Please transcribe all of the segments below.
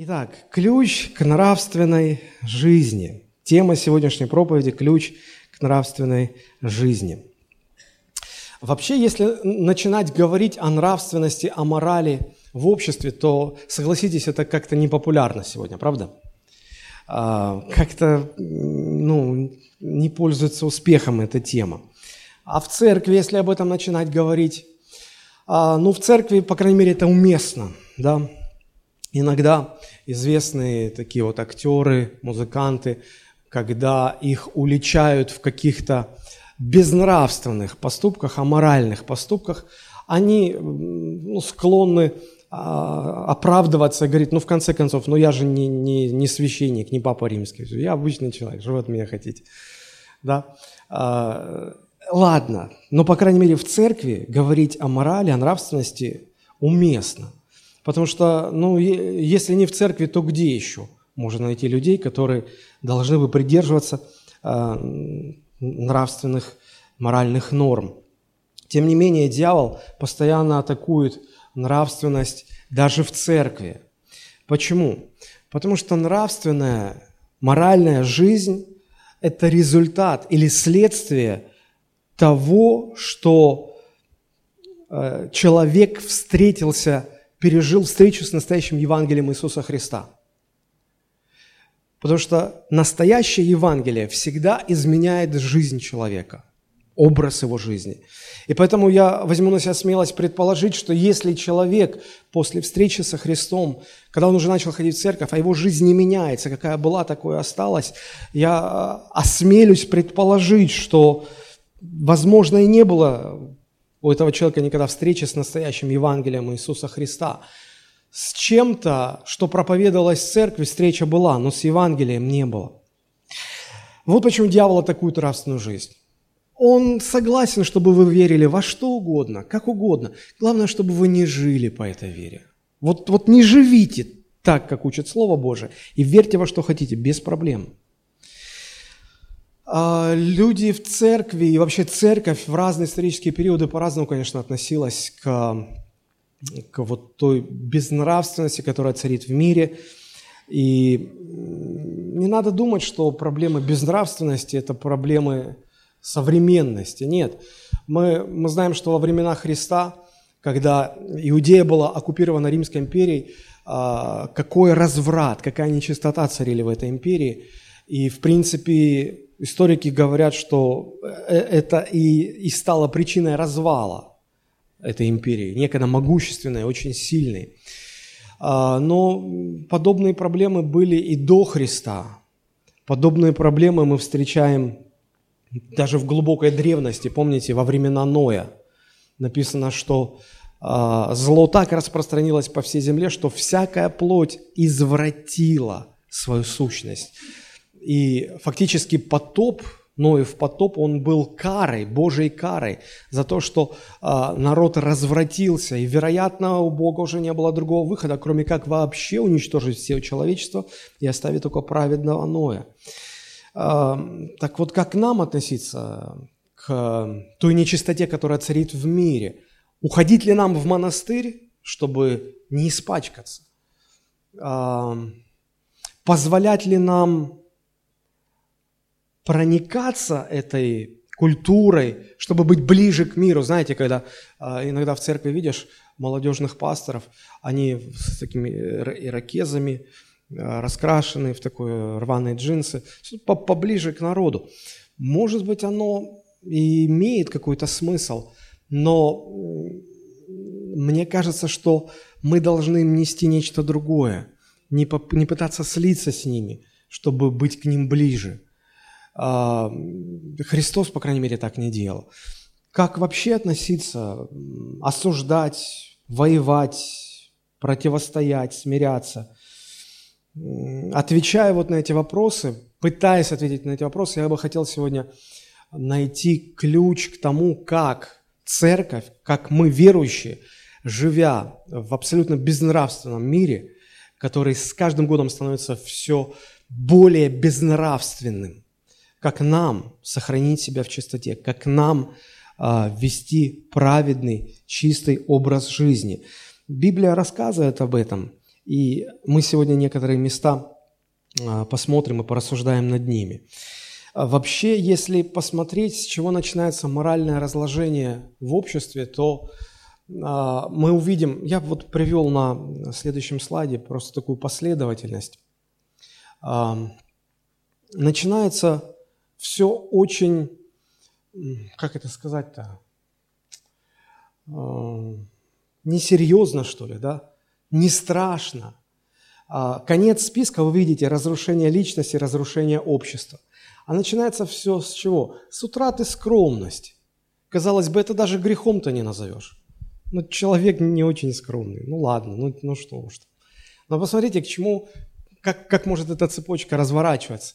Итак, ключ к нравственной жизни. Тема сегодняшней проповеди – ключ к нравственной жизни. Вообще, если начинать говорить о нравственности, о морали в обществе, то, согласитесь, это как-то непопулярно сегодня, правда? А, как-то ну, не пользуется успехом эта тема. А в церкви, если об этом начинать говорить, а, ну, в церкви, по крайней мере, это уместно, да, Иногда известные такие вот актеры, музыканты, когда их уличают в каких-то безнравственных поступках, аморальных поступках, они ну, склонны а, оправдываться, говорить, ну, в конце концов, ну, я же не, не, не священник, не папа римский, я обычный человек, что вы от меня хотите? Да? А, ладно, но, по крайней мере, в церкви говорить о морали, о нравственности уместно. Потому что, ну, если не в церкви, то где еще можно найти людей, которые должны бы придерживаться э, нравственных, моральных норм? Тем не менее, дьявол постоянно атакует нравственность даже в церкви. Почему? Потому что нравственная, моральная жизнь – это результат или следствие того, что э, человек встретился пережил встречу с настоящим Евангелием Иисуса Христа. Потому что настоящее Евангелие всегда изменяет жизнь человека, образ его жизни. И поэтому я возьму на себя смелость предположить, что если человек после встречи со Христом, когда он уже начал ходить в церковь, а его жизнь не меняется, какая была, такое осталась, я осмелюсь предположить, что, возможно, и не было у этого человека никогда встречи с настоящим Евангелием Иисуса Христа. С чем-то, что проповедовалось в церкви, встреча была, но с Евангелием не было. Вот почему дьявол атакует нравственную жизнь. Он согласен, чтобы вы верили во что угодно, как угодно. Главное, чтобы вы не жили по этой вере. Вот, вот не живите так, как учит Слово Божие, и верьте во что хотите, без проблем. А, люди в церкви и вообще церковь в разные исторические периоды по-разному, конечно, относилась к, к вот той безнравственности, которая царит в мире. И не надо думать, что проблемы безнравственности – это проблемы современности. Нет, мы, мы знаем, что во времена Христа, когда Иудея была оккупирована Римской империей, а, какой разврат, какая нечистота царили в этой империи. И, в принципе, историки говорят, что э, это и, и стало причиной развала этой империи, некогда могущественной, очень сильной. А, но подобные проблемы были и до Христа. Подобные проблемы мы встречаем даже в глубокой древности. Помните, во времена Ноя написано, что а, зло так распространилось по всей земле, что всякая плоть извратила свою сущность. И фактически потоп, Ноев потоп, он был карой, Божьей карой за то, что а, народ развратился. И, вероятно, у Бога уже не было другого выхода, кроме как вообще уничтожить все человечество и оставить только праведного Ноя. А, так вот, как нам относиться к той нечистоте, которая царит в мире? Уходить ли нам в монастырь, чтобы не испачкаться? А, позволять ли нам проникаться этой культурой, чтобы быть ближе к миру. Знаете, когда а, иногда в церкви видишь молодежных пасторов, они с такими ирокезами, а, раскрашенные в такой рваные джинсы, поближе к народу. Может быть, оно и имеет какой-то смысл, но мне кажется, что мы должны нести нечто другое, не, не пытаться слиться с ними, чтобы быть к ним ближе – Христос, по крайней мере, так не делал. Как вообще относиться, осуждать, воевать, противостоять, смиряться? Отвечая вот на эти вопросы, пытаясь ответить на эти вопросы, я бы хотел сегодня найти ключ к тому, как церковь, как мы верующие, живя в абсолютно безнравственном мире, который с каждым годом становится все более безнравственным – как нам сохранить себя в чистоте, как нам а, вести праведный, чистый образ жизни. Библия рассказывает об этом. И мы сегодня некоторые места а, посмотрим и порассуждаем над ними. А вообще, если посмотреть, с чего начинается моральное разложение в обществе, то мы увидим, я вот привел на следующем слайде просто такую последовательность. Начинается все очень, как это сказать-то, несерьезно, что ли, да, не страшно. А, конец списка, вы видите, разрушение личности, разрушение общества. А начинается все с чего? С утраты скромности. Казалось бы, это даже грехом-то не назовешь. Ну, человек не очень скромный. Ну, ладно, ну, ну что уж. Но посмотрите, к чему, как, как может эта цепочка разворачиваться.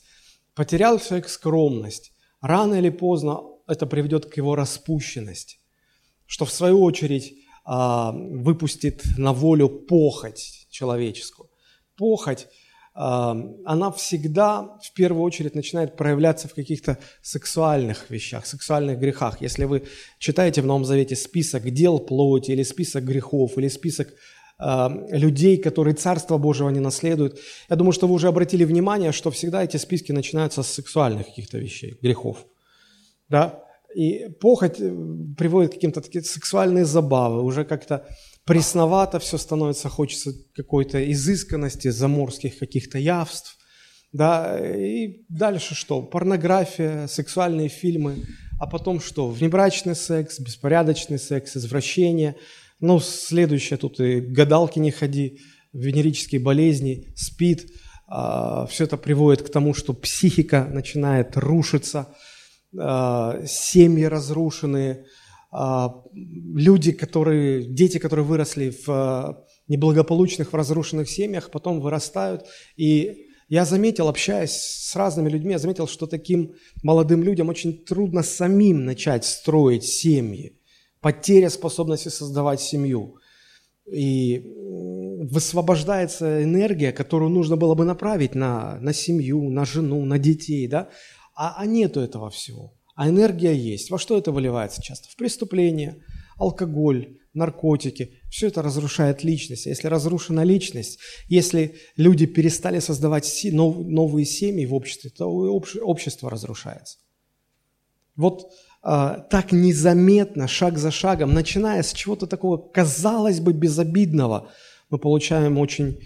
Потерял человек скромность. Рано или поздно это приведет к его распущенности, что в свою очередь а, выпустит на волю похоть человеческую. Похоть, а, она всегда в первую очередь начинает проявляться в каких-то сексуальных вещах, сексуальных грехах. Если вы читаете в Новом Завете список дел плоти или список грехов, или список людей, которые Царство Божьего не наследуют. Я думаю, что вы уже обратили внимание, что всегда эти списки начинаются с сексуальных каких-то вещей, грехов. Да? И похоть э, приводит к каким-то таким сексуальные забавы, уже как-то пресновато все становится, хочется какой-то изысканности, заморских каких-то явств. Да, и дальше что? Порнография, сексуальные фильмы, а потом что? Внебрачный секс, беспорядочный секс, извращение. Ну, следующее тут и гадалки не ходи, венерические болезни, спид. А, все это приводит к тому, что психика начинает рушиться – а, семьи разрушенные, а, люди, которые, дети, которые выросли в неблагополучных, в разрушенных семьях, потом вырастают. И я заметил, общаясь с разными людьми, я заметил, что таким молодым людям очень трудно самим начать строить семьи. Потеря способности создавать семью. И высвобождается энергия, которую нужно было бы направить на, на семью, на жену, на детей, да? А, а нету этого всего. А энергия есть. Во что это выливается часто? В преступление, алкоголь, наркотики. Все это разрушает личность. А если разрушена личность, если люди перестали создавать новые семьи в обществе, то общество разрушается. Вот так незаметно, шаг за шагом, начиная с чего-то такого, казалось бы, безобидного, мы получаем очень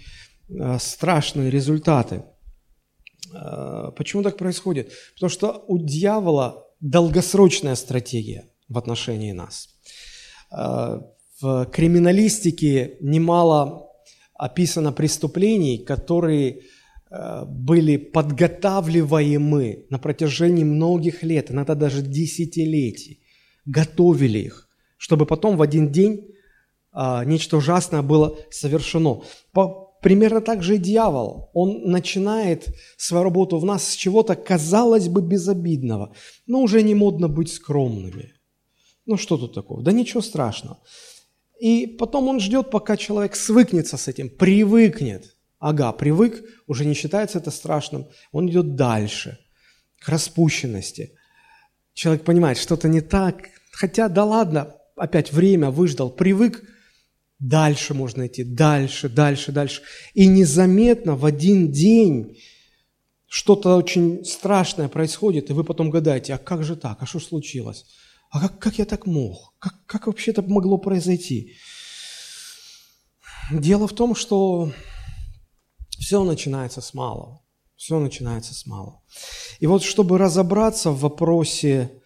а, страшные результаты. Э, почему так происходит? Потому что у дьявола долгосрочная стратегия в отношении нас. В криминалистике немало описано преступлений, которые были подготавливаемы на протяжении многих лет, иногда даже десятилетий. Готовили их, чтобы потом в один день нечто ужасное было совершено. Примерно так же и дьявол. Он начинает свою работу в нас с чего-то, казалось бы, безобидного. Но уже не модно быть скромными. Ну что тут такого? Да ничего страшного. И потом он ждет, пока человек свыкнется с этим, привыкнет. Ага, привык, уже не считается это страшным. Он идет дальше, к распущенности. Человек понимает, что-то не так. Хотя, да ладно, опять время выждал, привык – Дальше можно идти, дальше, дальше, дальше. И незаметно в один день что-то очень страшное происходит, и вы потом гадаете, а как же так, а что случилось? А как, как я так мог? Как, как вообще это могло произойти? Дело в том, что все начинается с малого. Все начинается с малого. И вот чтобы разобраться в вопросе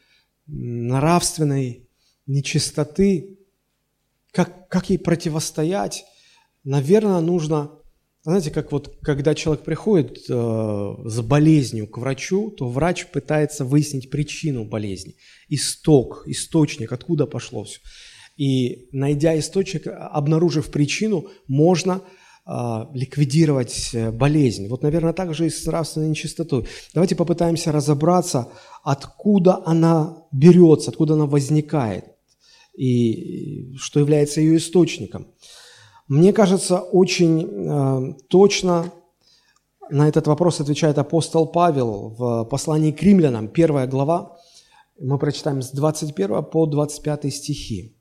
нравственной нечистоты, как, как ей противостоять? Наверное, нужно, знаете, как вот когда человек приходит э, с болезнью к врачу, то врач пытается выяснить причину болезни, исток, источник, откуда пошло все. И найдя источник, обнаружив причину, можно ликвидировать э, болезнь. Вот, наверное, так же и с нравственной нечистотой. Давайте попытаемся разобраться, откуда она берется, откуда она возникает и что является ее источником. Мне кажется, очень э, точно на этот вопрос отвечает апостол Павел в послании к римлянам, первая глава. Мы прочитаем с 21 по 25 стихи.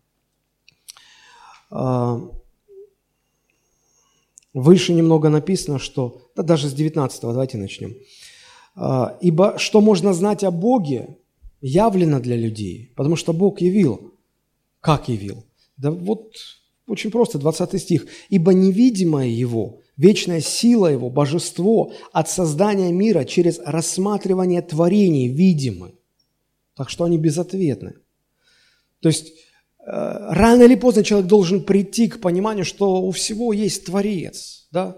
Выше немного написано, что, да даже с 19 давайте начнем. А, «Ибо что можно знать о Боге, явлено для людей, потому что Бог явил». Как явил? Да вот очень просто, 20 стих. «Ибо невидимое Его, вечная сила Его, божество от создания мира через рассматривание творений видимы». Так что они безответны. То есть рано или поздно человек должен прийти к пониманию, что у всего есть Творец. Да?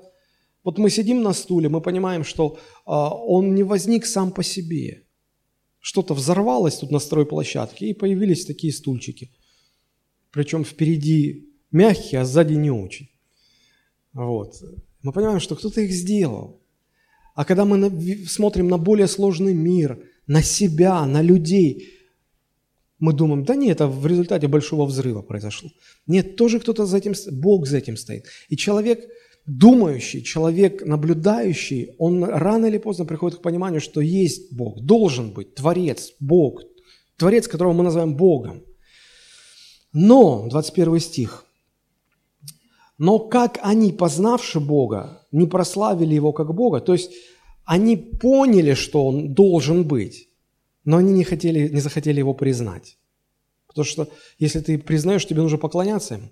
Вот мы сидим на стуле, мы понимаем, что а, он не возник сам по себе. Что-то взорвалось тут на стройплощадке, и появились такие стульчики. Причем впереди мягкие, а сзади не очень. Вот. Мы понимаем, что кто-то их сделал. А когда мы смотрим на более сложный мир, на себя, на людей, мы думаем, да нет, это в результате большого взрыва произошло. Нет, тоже кто-то за этим, Бог за этим стоит. И человек – думающий, человек наблюдающий, он рано или поздно приходит к пониманию, что есть Бог, должен быть Творец, Бог, Творец, которого мы называем Богом. Но, 21 стих, но как они, познавши Бога, не прославили Его как Бога, то есть они поняли, что Он должен быть, но они не, хотели, не захотели Его признать. Потому что если ты признаешь, тебе нужно поклоняться Ему,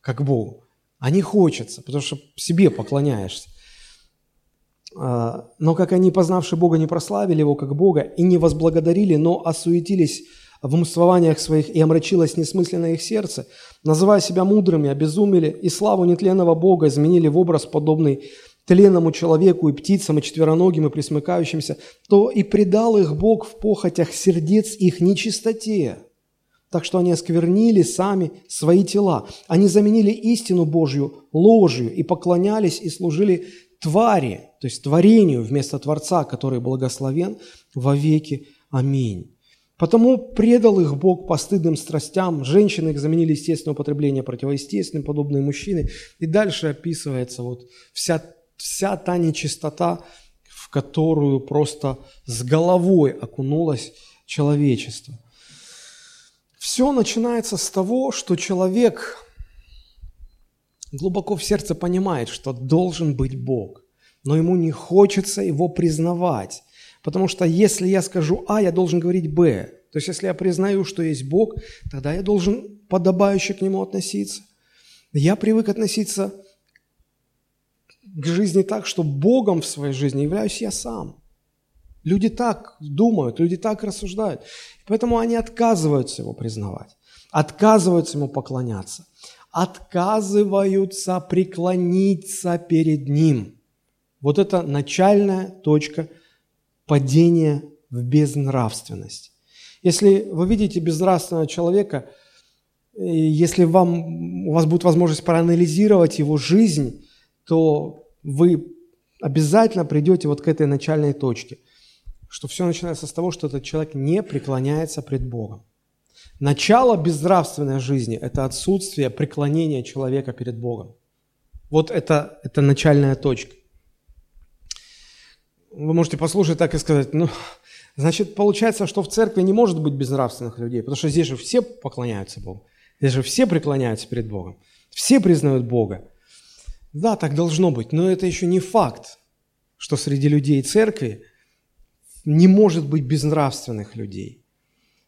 как Богу, а не хочется, потому что себе поклоняешься. А, но как они, познавши Бога, не прославили Его как Бога и не возблагодарили, но осуетились в умствованиях своих и омрачилось несмысленное их сердце, называя себя мудрыми, обезумели и славу нетленного Бога изменили в образ подобный тленному человеку и птицам, и четвероногим, и присмыкающимся, то и предал их Бог в похотях сердец их нечистоте так что они осквернили сами свои тела. Они заменили истину Божью ложью и поклонялись и служили твари, то есть творению вместо Творца, который благословен во веки. Аминь. Потому предал их Бог постыдным страстям, женщины их заменили естественное употребление противоестественным, подобные мужчины. И дальше описывается вот вся, вся та нечистота, в которую просто с головой окунулось человечество – все начинается с того, что человек глубоко в сердце понимает, что должен быть Бог, но ему не хочется его признавать. Потому что если я скажу А, я должен говорить Б. То есть если я признаю, что есть Бог, тогда я должен подобающе к Нему относиться. Я привык относиться к жизни так, что Богом в своей жизни являюсь я сам. Люди так думают, люди так рассуждают. Поэтому они отказываются его признавать, отказываются ему поклоняться, отказываются преклониться перед ним. Вот это начальная точка падения в безнравственность. Если вы видите безнравственного человека, если вам, у вас будет возможность проанализировать его жизнь, то вы обязательно придете вот к этой начальной точке – что все начинается с того, что этот человек не преклоняется пред Богом. Начало безнравственной жизни – это отсутствие преклонения человека перед Богом. Вот это, это начальная точка. Вы можете послушать так и сказать, ну, значит, получается, что в церкви не может быть безнравственных людей, потому что здесь же все поклоняются Богу, здесь же все преклоняются перед Богом, все признают Бога. Да, так должно быть, но это еще не факт, что среди людей церкви не может быть безнравственных людей.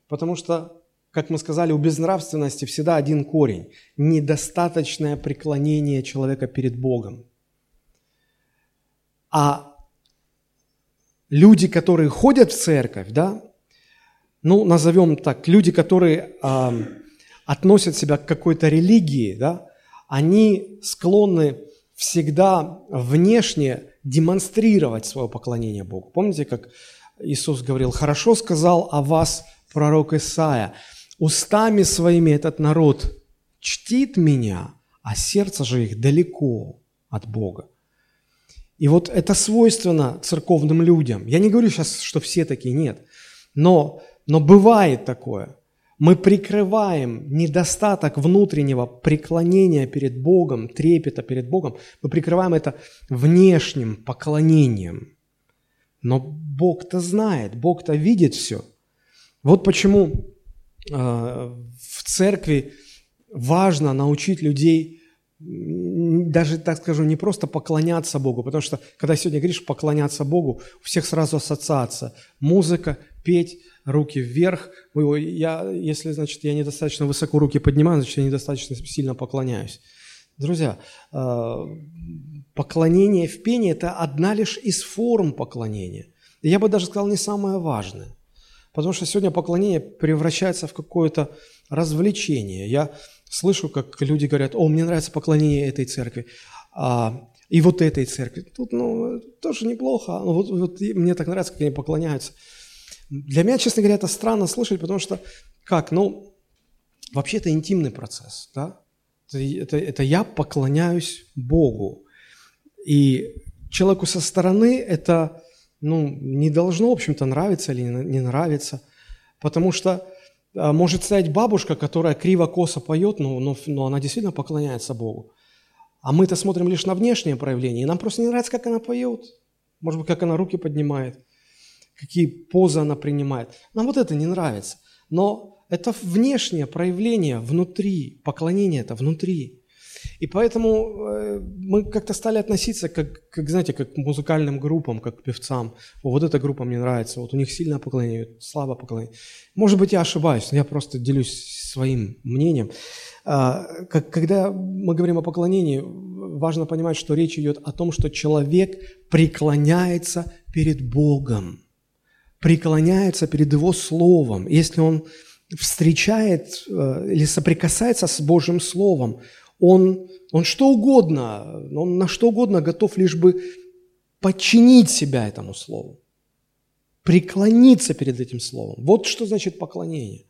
Потому что, как мы сказали, у безнравственности всегда один корень – недостаточное преклонение человека перед Богом. А люди, которые ходят в церковь, да, ну, назовем так, люди, которые э, относят себя к какой-то религии, да, они склонны всегда внешне демонстрировать свое поклонение Богу. Помните, как Иисус говорил, хорошо сказал о вас пророк Исаия, устами своими этот народ чтит меня, а сердце же их далеко от Бога. И вот это свойственно церковным людям. Я не говорю сейчас, что все такие, нет. Но, но бывает такое. Мы прикрываем недостаток внутреннего преклонения перед Богом, трепета перед Богом, мы прикрываем это внешним поклонением. Но Бог-то знает, Бог-то видит все. Вот почему э, в церкви важно научить людей даже, так скажу, не просто поклоняться Богу, потому что, когда сегодня говоришь поклоняться Богу, у всех сразу ассоциация. Музыка, петь, руки вверх. Я, если, значит, я недостаточно высоко руки поднимаю, значит, я недостаточно сильно поклоняюсь. Друзья, э, поклонение в пении – это одна лишь из форм поклонения. Я бы даже сказал, не самое важное. Потому что сегодня поклонение превращается в какое-то развлечение. Я слышу, как люди говорят, о, мне нравится поклонение этой церкви, а, и вот этой церкви. Тут, ну, тоже неплохо. Ну, вот, вот мне так нравится, как они поклоняются. Для меня, честно говоря, это странно слышать, потому что, как, ну, вообще это интимный процесс, да? Это, это, это я поклоняюсь Богу. И человеку со стороны это, ну, не должно, в общем-то, нравиться или не нравиться, потому что а, может стоять бабушка, которая криво-косо поет, но, но, но она действительно поклоняется Богу. А мы-то смотрим лишь на внешнее проявление, и нам просто не нравится, как она поет. Может быть, как она руки поднимает, какие позы она принимает. Нам вот это не нравится. Но это внешнее проявление внутри, поклонение это внутри. И поэтому э, мы как-то стали относиться, как, как, знаете, как к музыкальным группам, как к певцам. О, вот эта группа мне нравится, вот у них сильное поклонение, слабое поклонение. Может быть, я ошибаюсь, но я просто делюсь своим мнением. А, когда мы говорим о поклонении, важно понимать, что речь идет о том, что человек преклоняется перед Богом, преклоняется перед Его Словом. Если он встречает э, или соприкасается с Божьим Словом, он, он что угодно, он на что угодно готов лишь бы подчинить себя этому слову, преклониться перед этим словом. Вот что значит поклонение.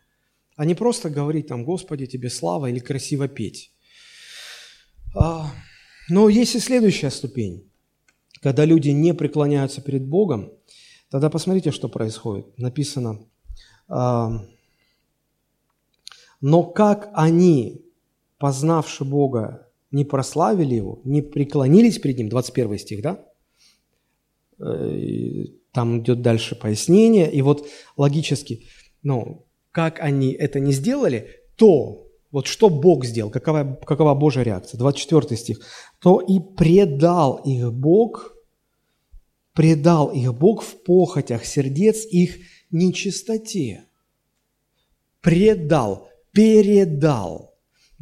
А не просто говорить там, Господи, тебе слава или красиво петь. А, но есть и следующая ступень. Когда люди не преклоняются перед Богом, тогда посмотрите, что происходит. Написано, но как они познавши Бога, не прославили Его, не преклонились перед Ним, 21 стих, да? Э, там идет дальше пояснение, и вот логически, ну, как они это не сделали, то, вот что Бог сделал, какова, какова Божья реакция, 24 стих, то и предал их Бог, предал их Бог в похотях сердец их нечистоте. Предал, передал –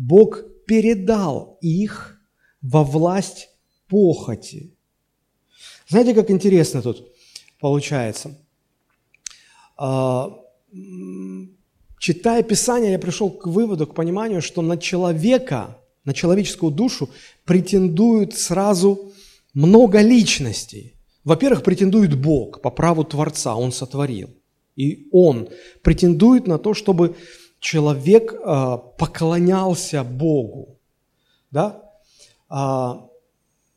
Бог передал их во власть похоти. Знаете, как интересно тут получается? А, читая Писание, я пришел к выводу, к пониманию, что на человека, на человеческую душу претендуют сразу много личностей. Во-первых, претендует Бог по праву Творца, Он сотворил. И Он претендует на то, чтобы человек э, поклонялся Богу. Да? А,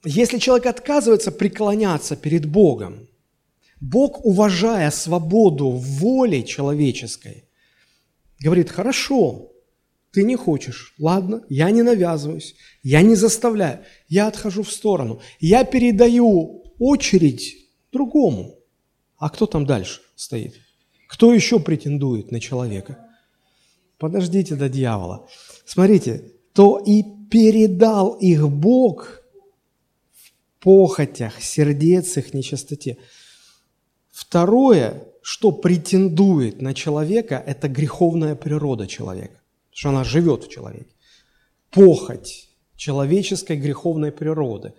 если человек отказывается преклоняться перед Богом, Бог, уважая свободу воли человеческой, говорит, хорошо, ты не хочешь, ладно, я не навязываюсь, я не заставляю, я отхожу в сторону, я передаю очередь другому. А кто там дальше стоит? Кто еще претендует на человека? подождите до дьявола. Смотрите, то и передал их Бог в похотях, сердец их нечистоте. Второе, что претендует на человека, это греховная природа человека, что она живет в человеке. Похоть человеческой греховной природы.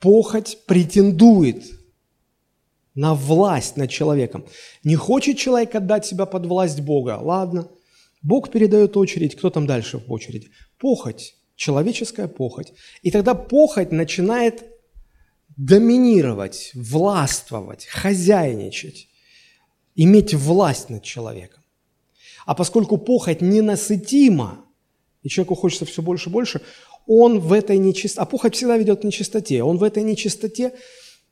Похоть претендует на власть над человеком. Не хочет человек отдать себя под власть Бога, ладно – Бог передает очередь, кто там дальше в очереди? Похоть, человеческая похоть. И тогда похоть начинает доминировать, властвовать, хозяйничать, иметь власть над человеком. А поскольку похоть ненасытима, и человеку хочется все больше и больше, он в этой нечистоте, а похоть всегда ведет к нечистоте, он в этой нечистоте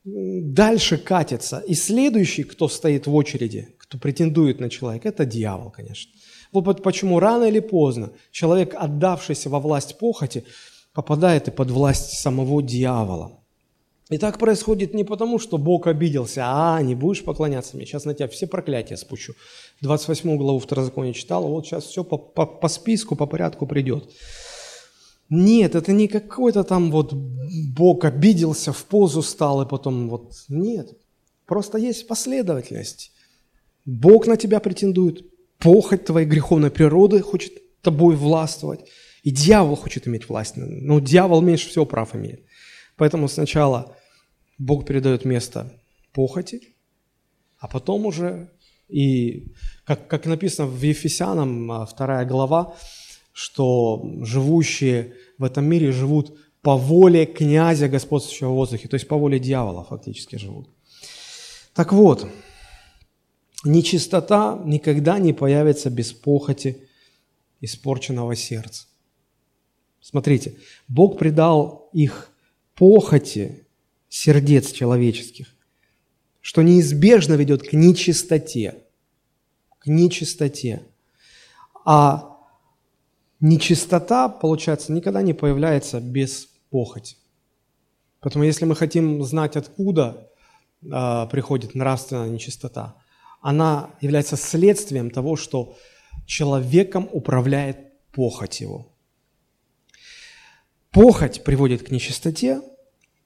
дальше катится. И следующий, кто стоит в очереди, кто претендует на человека, это дьявол, конечно. Вот почему рано или поздно человек, отдавшийся во власть похоти, попадает и под власть самого дьявола. И так происходит не потому, что Бог обиделся, а, не будешь поклоняться мне, сейчас на тебя все проклятия спущу. 28 главу Второзакония читал, вот сейчас все по, по, по списку, по порядку придет. Нет, это не какой-то там вот Бог обиделся, в позу стал и потом вот... Нет, просто есть последовательность. Бог на тебя претендует, похоть твоей греховной природы хочет тобой властвовать, и дьявол хочет иметь власть. Но дьявол меньше всего прав имеет. Поэтому сначала Бог передает место похоти, а потом уже, и как, как написано в Ефесянам, а, вторая глава, что живущие в этом мире живут по воле князя господствующего в воздухе, то есть по воле дьявола фактически живут. Так вот, нечистота никогда не появится без похоти испорченного сердца. Смотрите, Бог придал их похоти сердец человеческих, что неизбежно ведет к нечистоте, к нечистоте. А нечистота, получается, никогда не появляется без похоти. Поэтому если мы хотим знать, откуда э, приходит нравственная нечистота, она является следствием того, что человеком управляет похоть его. Похоть приводит к нечистоте,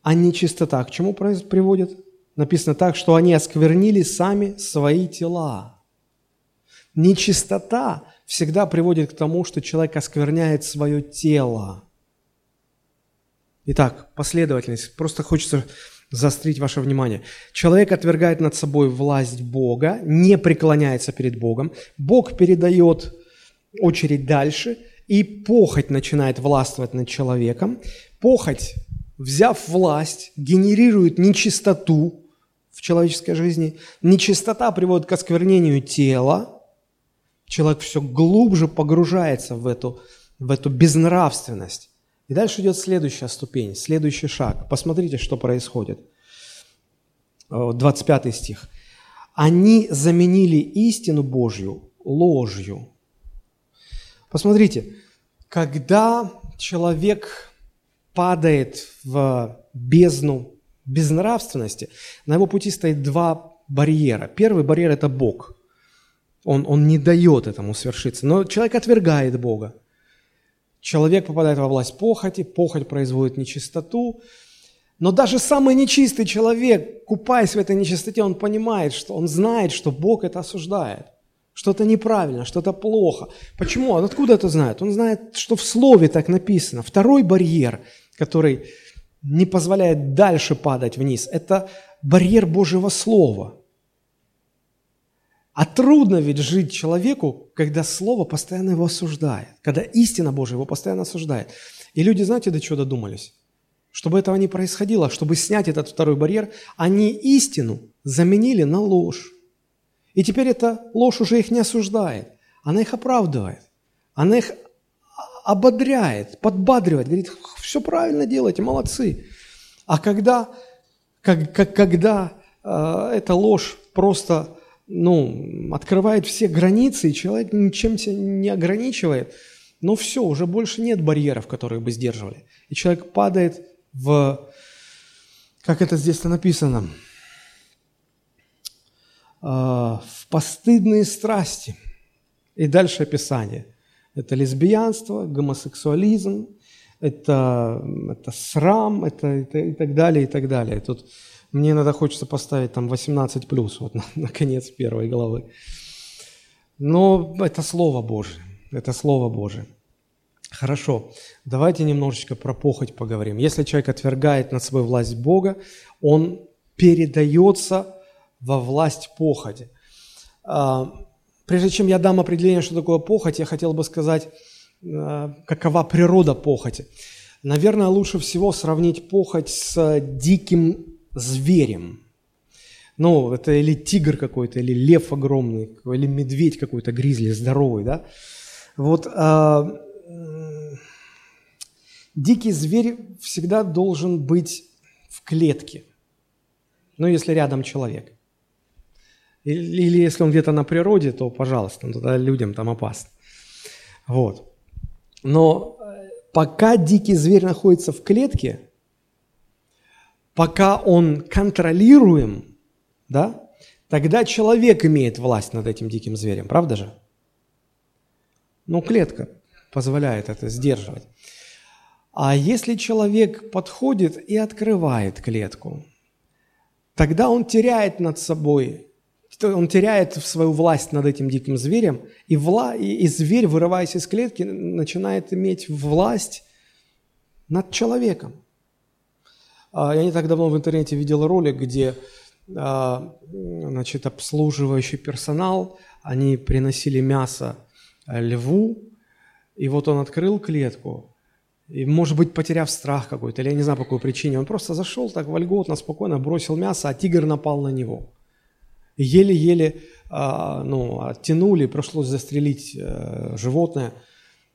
а нечистота к чему приводит? Написано так, что они осквернили сами свои тела. Нечистота всегда приводит к тому, что человек оскверняет свое тело. Итак, последовательность. Просто хочется заострить ваше внимание. Человек отвергает над собой власть Бога, не преклоняется перед Богом. Бог передает очередь дальше, и похоть начинает властвовать над человеком. Похоть, взяв власть, генерирует нечистоту в человеческой жизни. Нечистота приводит к осквернению тела, человек все глубже погружается в эту, в эту безнравственность. И дальше идет следующая ступень, следующий шаг. Посмотрите, что происходит. 25 стих. «Они заменили истину Божью ложью». Посмотрите, когда человек падает в бездну безнравственности, на его пути стоит два барьера. Первый барьер – это Бог – он, он не дает этому свершиться. Но человек отвергает Бога. Человек попадает во власть похоти, похоть производит нечистоту. Но даже самый нечистый человек, купаясь в этой нечистоте, он понимает, что он знает, что Бог это осуждает. Что-то неправильно, что-то плохо. Почему? Он откуда это знает? Он знает, что в Слове так написано. Второй барьер, который не позволяет дальше падать вниз, это барьер Божьего Слова – а трудно ведь жить человеку, когда Слово постоянно его осуждает, когда истина Божия его постоянно осуждает. И люди, знаете, до чего додумались? Чтобы этого не происходило, чтобы снять этот второй барьер, они истину заменили на ложь. И теперь эта ложь уже их не осуждает, она их оправдывает, она их ободряет, подбадривает, говорит, все правильно делаете, молодцы. А когда, как, как, когда э, эта ложь просто ну, открывает все границы, и человек ничем себя не ограничивает, но все, уже больше нет барьеров, которые бы сдерживали. И человек падает в, как это здесь написано, а, в постыдные страсти. И дальше описание. Это лесбиянство, гомосексуализм, это, это срам, это, это и так далее, и так далее. Тут мне иногда хочется поставить там 18 плюс, вот на, на конец первой главы. Но это Слово Божие, это Слово Божие. Хорошо, давайте немножечко про похоть поговорим. Если человек отвергает над собой власть Бога, он передается во власть похоти. А, прежде чем я дам определение, что такое похоть, я хотел бы сказать, а, какова природа похоти. Наверное, лучше всего сравнить похоть с диким зверем. Ну, это или тигр какой-то, или лев огромный, или медведь какой-то гризли, здоровый, да? Вот а, дикий зверь всегда должен быть в клетке, ну, если рядом человек. Или, или если он где-то на природе, то, пожалуйста, ну, тогда людям там опасно. Вот. Но э, пока дикий зверь находится в клетке, пока он контролируем, да, тогда человек имеет власть над этим диким зверем, правда же? Ну, клетка позволяет это сдерживать. А если человек подходит и открывает клетку, тогда он теряет над собой, он теряет свою власть над этим диким зверем, и, вла, и, зверь, вырываясь из клетки, начинает иметь власть над человеком. А, я не так давно в интернете видел ролик, где а, значит, обслуживающий персонал, они приносили мясо льву, и вот он открыл клетку, и, может быть, потеряв страх какой-то, или я не знаю по какой причине, он просто зашел так вольготно, спокойно, бросил мясо, а тигр напал на него. Еле-еле а, ну, оттянули, пришлось застрелить э, животное,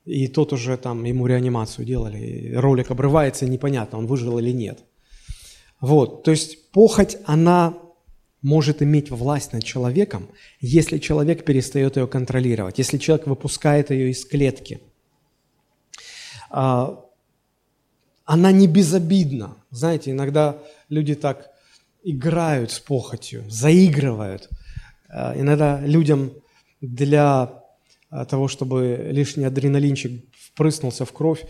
и тот уже там, ему реанимацию делали. Ролик обрывается, непонятно, он выжил или нет. Вот, то есть похоть, она может иметь власть над человеком, если человек перестает ее контролировать, если человек выпускает ее из клетки. А, она не безобидна. Знаете, иногда люди так играют с похотью, заигрывают. А, иногда людям для а, того, чтобы лишний адреналинчик впрыснулся в кровь,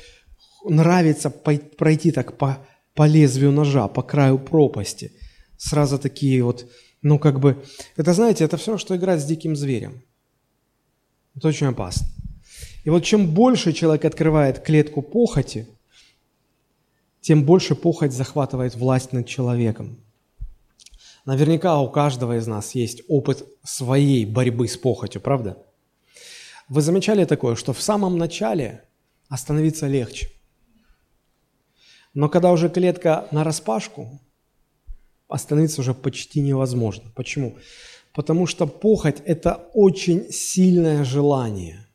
нравится пройти так по по лезвию ножа, по краю пропасти. Сразу такие вот, ну как бы, это знаете, это все, что играть с диким зверем. Это очень опасно. И вот чем больше человек открывает клетку похоти, тем больше похоть захватывает власть над человеком. Наверняка у каждого из нас есть опыт своей борьбы с похотью, правда? Вы замечали такое, что в самом начале остановиться легче – но когда уже клетка на распашку, остановиться уже почти невозможно. Почему? Потому что похоть – это очень сильное желание.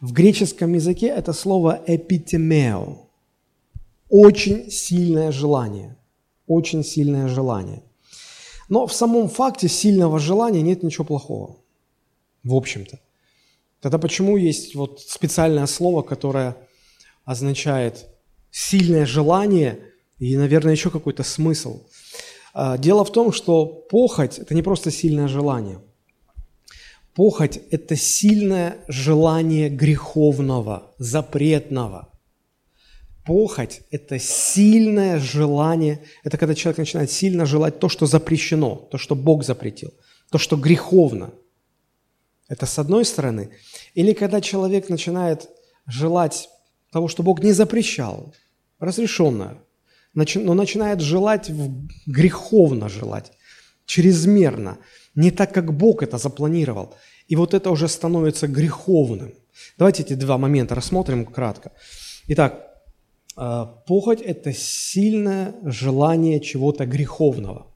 В греческом языке это слово «эпитемео» – очень сильное желание. Очень сильное желание. Но в самом факте сильного желания нет ничего плохого. В общем-то. Тогда почему есть вот специальное слово, которое означает сильное желание и, наверное, еще какой-то смысл. А, дело в том, что похоть – это не просто сильное желание. Похоть – это сильное желание греховного, запретного. Похоть – это сильное желание, это когда человек начинает сильно желать то, что запрещено, то, что Бог запретил, то, что греховно. Это с одной стороны. Или когда человек начинает желать того, что Бог не запрещал, разрешенное, но начинает желать, греховно желать, чрезмерно, не так, как Бог это запланировал. И вот это уже становится греховным. Давайте эти два момента рассмотрим кратко. Итак, э, похоть – это сильное желание чего-то греховного.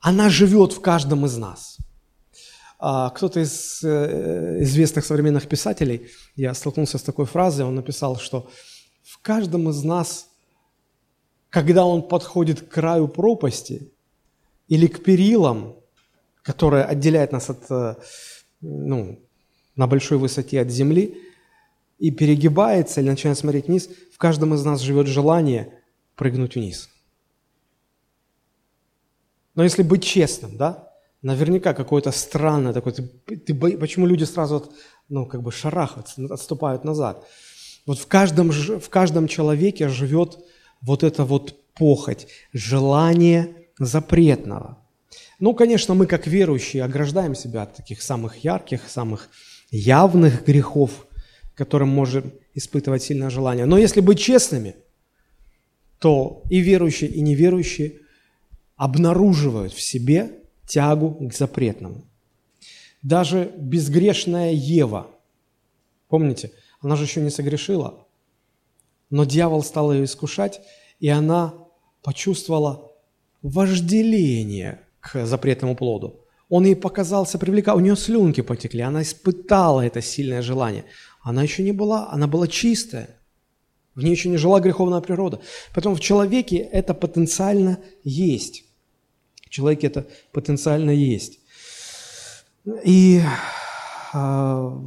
Она живет в каждом из нас – а кто-то из э, известных современных писателей, я столкнулся с такой фразой, он написал, что в каждом из нас, когда он подходит к краю пропасти или к перилам, которая отделяет нас от, э, ну, на большой высоте от земли, и перегибается или начинает смотреть вниз, в каждом из нас живет желание прыгнуть вниз. Но если быть честным, да, Наверняка какое-то странное такое. Ты, ты, почему люди сразу ну, как бы шарахаются, отступают назад? Вот в каждом, в каждом человеке живет вот эта вот похоть, желание запретного. Ну, конечно, мы как верующие ограждаем себя от таких самых ярких, самых явных грехов, которым можем испытывать сильное желание. Но если быть честными, то и верующие, и неверующие обнаруживают в себе тягу к запретному. Даже безгрешная Ева, помните, она же еще не согрешила, но дьявол стал ее искушать, и она почувствовала вожделение к запретному плоду. Он ей показался привлекал, у нее слюнки потекли, она испытала это сильное желание. Она еще не была, она была чистая. В ней еще не жила греховная природа. Поэтому в человеке это потенциально есть. В человеке это потенциально есть. И а,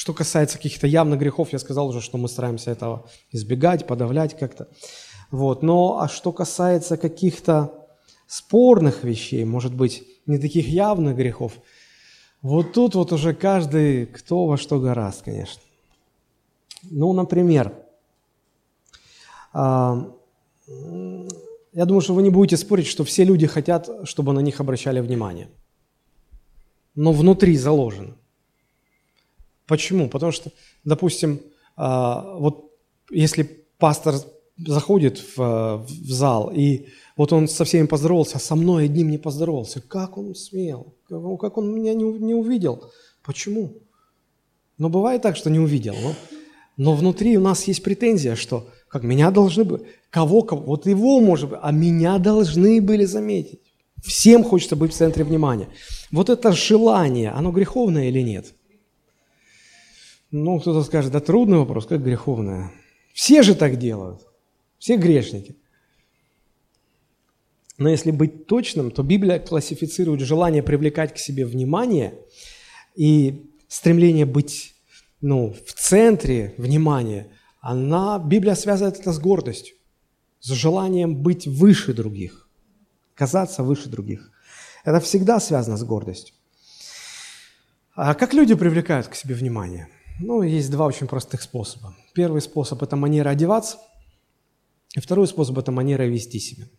что касается каких-то явных грехов, я сказал уже, что мы стараемся этого избегать, подавлять как-то. Вот. Но а что касается каких-то спорных вещей, может быть, не таких явных грехов, вот тут вот уже каждый, кто во что гораст, конечно. Ну, например, я думаю, что вы не будете спорить, что все люди хотят, чтобы на них обращали внимание. Но внутри заложено. Почему? Потому что, допустим, а, вот если пастор заходит в, в зал, и вот он со всеми поздоровался, а со мной одним не поздоровался. Как он смел? Как он меня не, не увидел? Почему? Но бывает так, что не увидел. Но, но внутри у нас есть претензия, что как меня должны бы, кого, кого, вот его, может быть, а меня должны были заметить. Всем хочется быть в центре внимания. Вот это желание, оно греховное или нет? Ну, кто-то скажет, да трудный вопрос, как греховное. Все же так делают, все грешники. Но если быть точным, то Библия классифицирует желание привлекать к себе внимание и стремление быть ну, в центре внимания, она, Библия связывает это с гордостью, с желанием быть выше других, казаться выше других. Это всегда связано с гордостью. А как люди привлекают к себе внимание? Ну, есть два очень простых способа. Первый способ – это манера одеваться, и второй способ – это манера вести себя –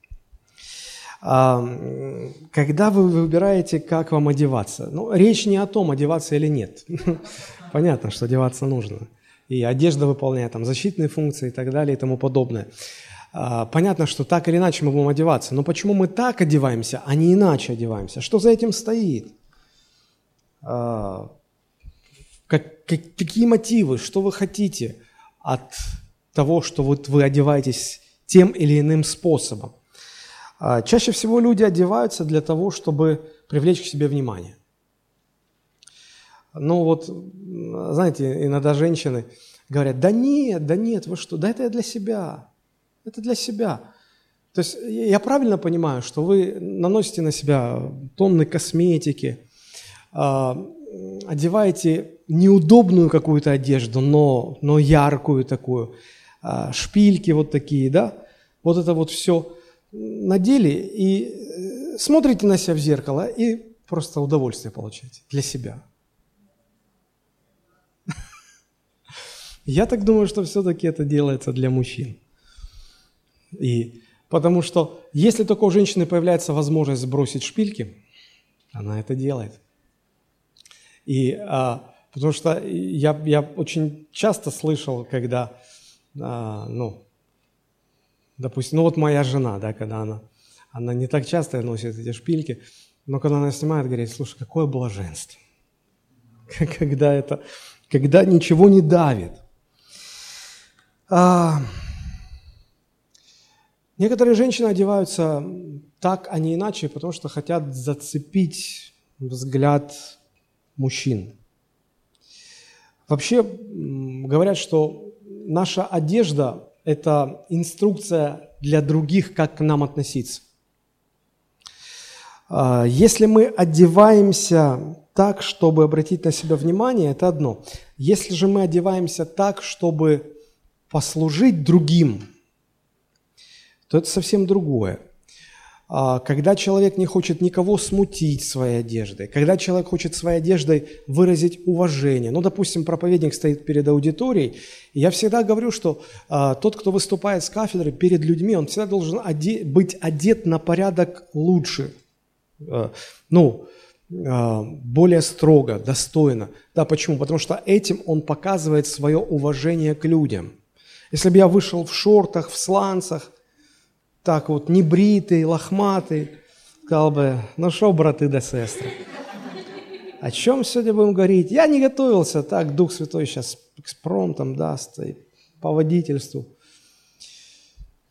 когда вы выбираете, как вам одеваться, ну, речь не о том, одеваться или нет. Понятно, что одеваться нужно. И одежда выполняет там защитные функции и так далее и тому подобное. А, понятно, что так или иначе мы будем одеваться. Но почему мы так одеваемся, а не иначе одеваемся? Что за этим стоит? Как, как, какие мотивы? Что вы хотите от того, что вот вы одеваетесь тем или иным способом? А, чаще всего люди одеваются для того, чтобы привлечь к себе внимание. Ну вот, знаете, иногда женщины говорят, да нет, да нет, вы что, да это для себя, это для себя. То есть я правильно понимаю, что вы наносите на себя тонны косметики, а, одеваете неудобную какую-то одежду, но, но яркую такую, а, шпильки вот такие, да, вот это вот все – надели и э, смотрите на себя в зеркало и просто удовольствие получаете для себя. Я так думаю, что все-таки это делается для мужчин. И потому что если только у женщины появляется возможность сбросить шпильки, она это делает. И а, потому что я, я очень часто слышал, когда а, ну, Допустим, ну вот моя жена, да, когда она, она не так часто носит эти шпильки, но когда она снимает, говорит, слушай, какое блаженство. Когда это, когда ничего не давит. А, некоторые женщины одеваются так, а не иначе, потому что хотят зацепить взгляд мужчин. Вообще говорят, что наша одежда это инструкция для других, как к нам относиться. А, если мы одеваемся так, чтобы обратить на себя внимание, это одно. Если же мы одеваемся так, чтобы послужить другим, то это совсем другое. А, когда человек не хочет никого смутить своей одеждой, когда человек хочет своей одеждой выразить уважение. Ну, допустим, проповедник стоит перед аудиторией, и я всегда говорю, что а, тот, кто выступает с кафедры перед людьми, он всегда должен оде- быть одет на порядок лучше, а, ну, а, более строго, достойно. Да, почему? Потому что этим он показывает свое уважение к людям. Если бы я вышел в шортах, в сланцах – так вот небритый, лохматый, сказал бы, ну что, браты да сестры, о чем сегодня будем говорить? Я не готовился, так Дух Святой сейчас экспромтом даст и по водительству.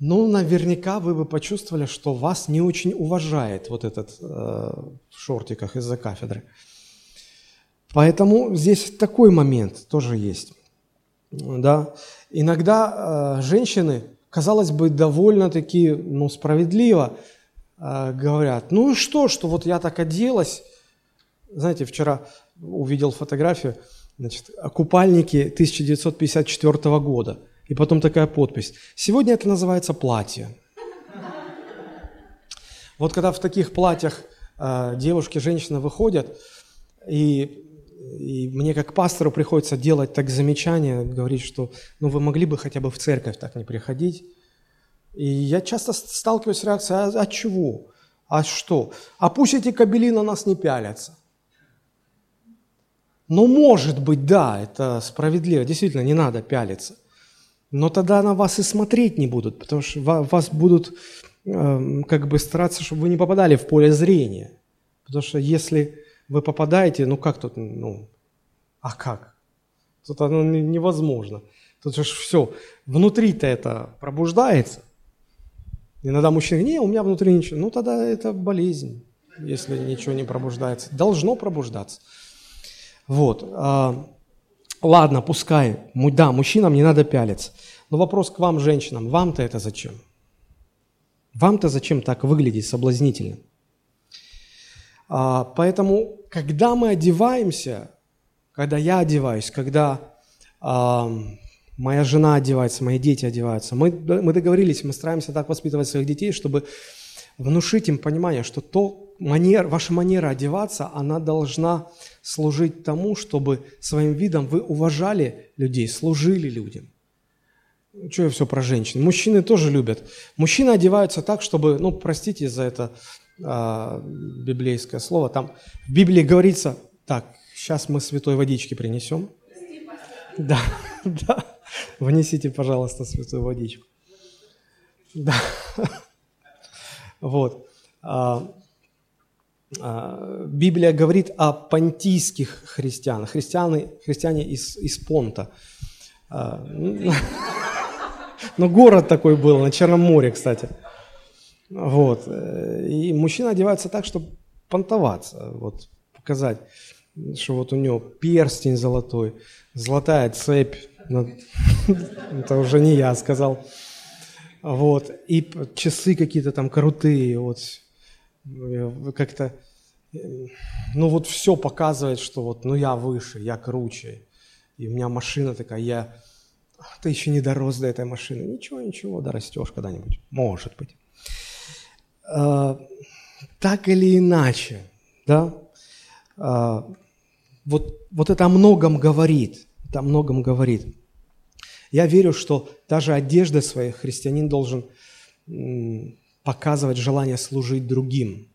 Ну, наверняка вы бы почувствовали, что вас не очень уважает вот этот э, в шортиках из-за кафедры. Поэтому здесь такой момент тоже есть. Да? Иногда э, женщины казалось бы, довольно-таки ну, справедливо э, говорят, ну и что, что вот я так оделась. Знаете, вчера увидел фотографию, значит, купальники 1954 года. И потом такая подпись. Сегодня это называется платье. Вот когда в таких платьях э, девушки, женщины выходят, и И мне как пастору приходится делать так замечания, говорить, что ну вы могли бы хотя бы в церковь так не приходить. И я часто сталкиваюсь с реакцией, а, а чего? А что? А пусть эти кабели на нас не пялятся. Ну, может быть, да, это справедливо. Действительно, не надо пялиться. Но тогда на вас и смотреть не будут, потому что вас будут э, как бы стараться, чтобы вы не попадали в поле зрения. Потому что если вы попадаете, ну как тут, ну, а как? Тут оно невозможно. Тут же все, внутри-то это пробуждается. Иногда мужчина, не, у меня внутри ничего. Ну тогда это болезнь, если ничего не пробуждается. Должно пробуждаться. Вот. А, ладно, пускай. Да, мужчинам не надо пялиться. Но вопрос к вам, женщинам. Вам-то это зачем? Вам-то зачем так выглядеть соблазнительно? А, поэтому, когда мы одеваемся, когда я одеваюсь, когда а, моя жена одевается, мои дети одеваются, мы, мы договорились, мы стараемся так воспитывать своих детей, чтобы внушить им понимание, что то манер, ваша манера одеваться, она должна служить тому, чтобы своим видом вы уважали людей, служили людям. Что я все про женщин? Мужчины тоже любят. Мужчины одеваются так, чтобы, ну, простите за это а, библейское слово, там в Библии говорится, так, сейчас мы святой водички принесем. Да, да. Внесите, пожалуйста, святую водичку. Да. Вот. А, а, Библия говорит о понтийских христианах, христиане, христиане из, из Понта. А, ну, город такой был, на Черном море, кстати. Вот. И мужчина одевается так, чтобы понтоваться, вот, показать, что вот у него перстень золотой, золотая цепь. Это уже не я сказал. Вот. И часы какие-то там крутые, вот, как-то, ну вот все показывает, что вот, ну я выше, я круче, и у меня машина такая, я, ты еще не дорос до этой машины. Ничего, ничего, дорастешь когда-нибудь, может быть. А, так или иначе, да, а, вот, вот это о многом говорит, это о многом говорит. Я верю, что даже одежда своей христианин должен показывать желание служить другим.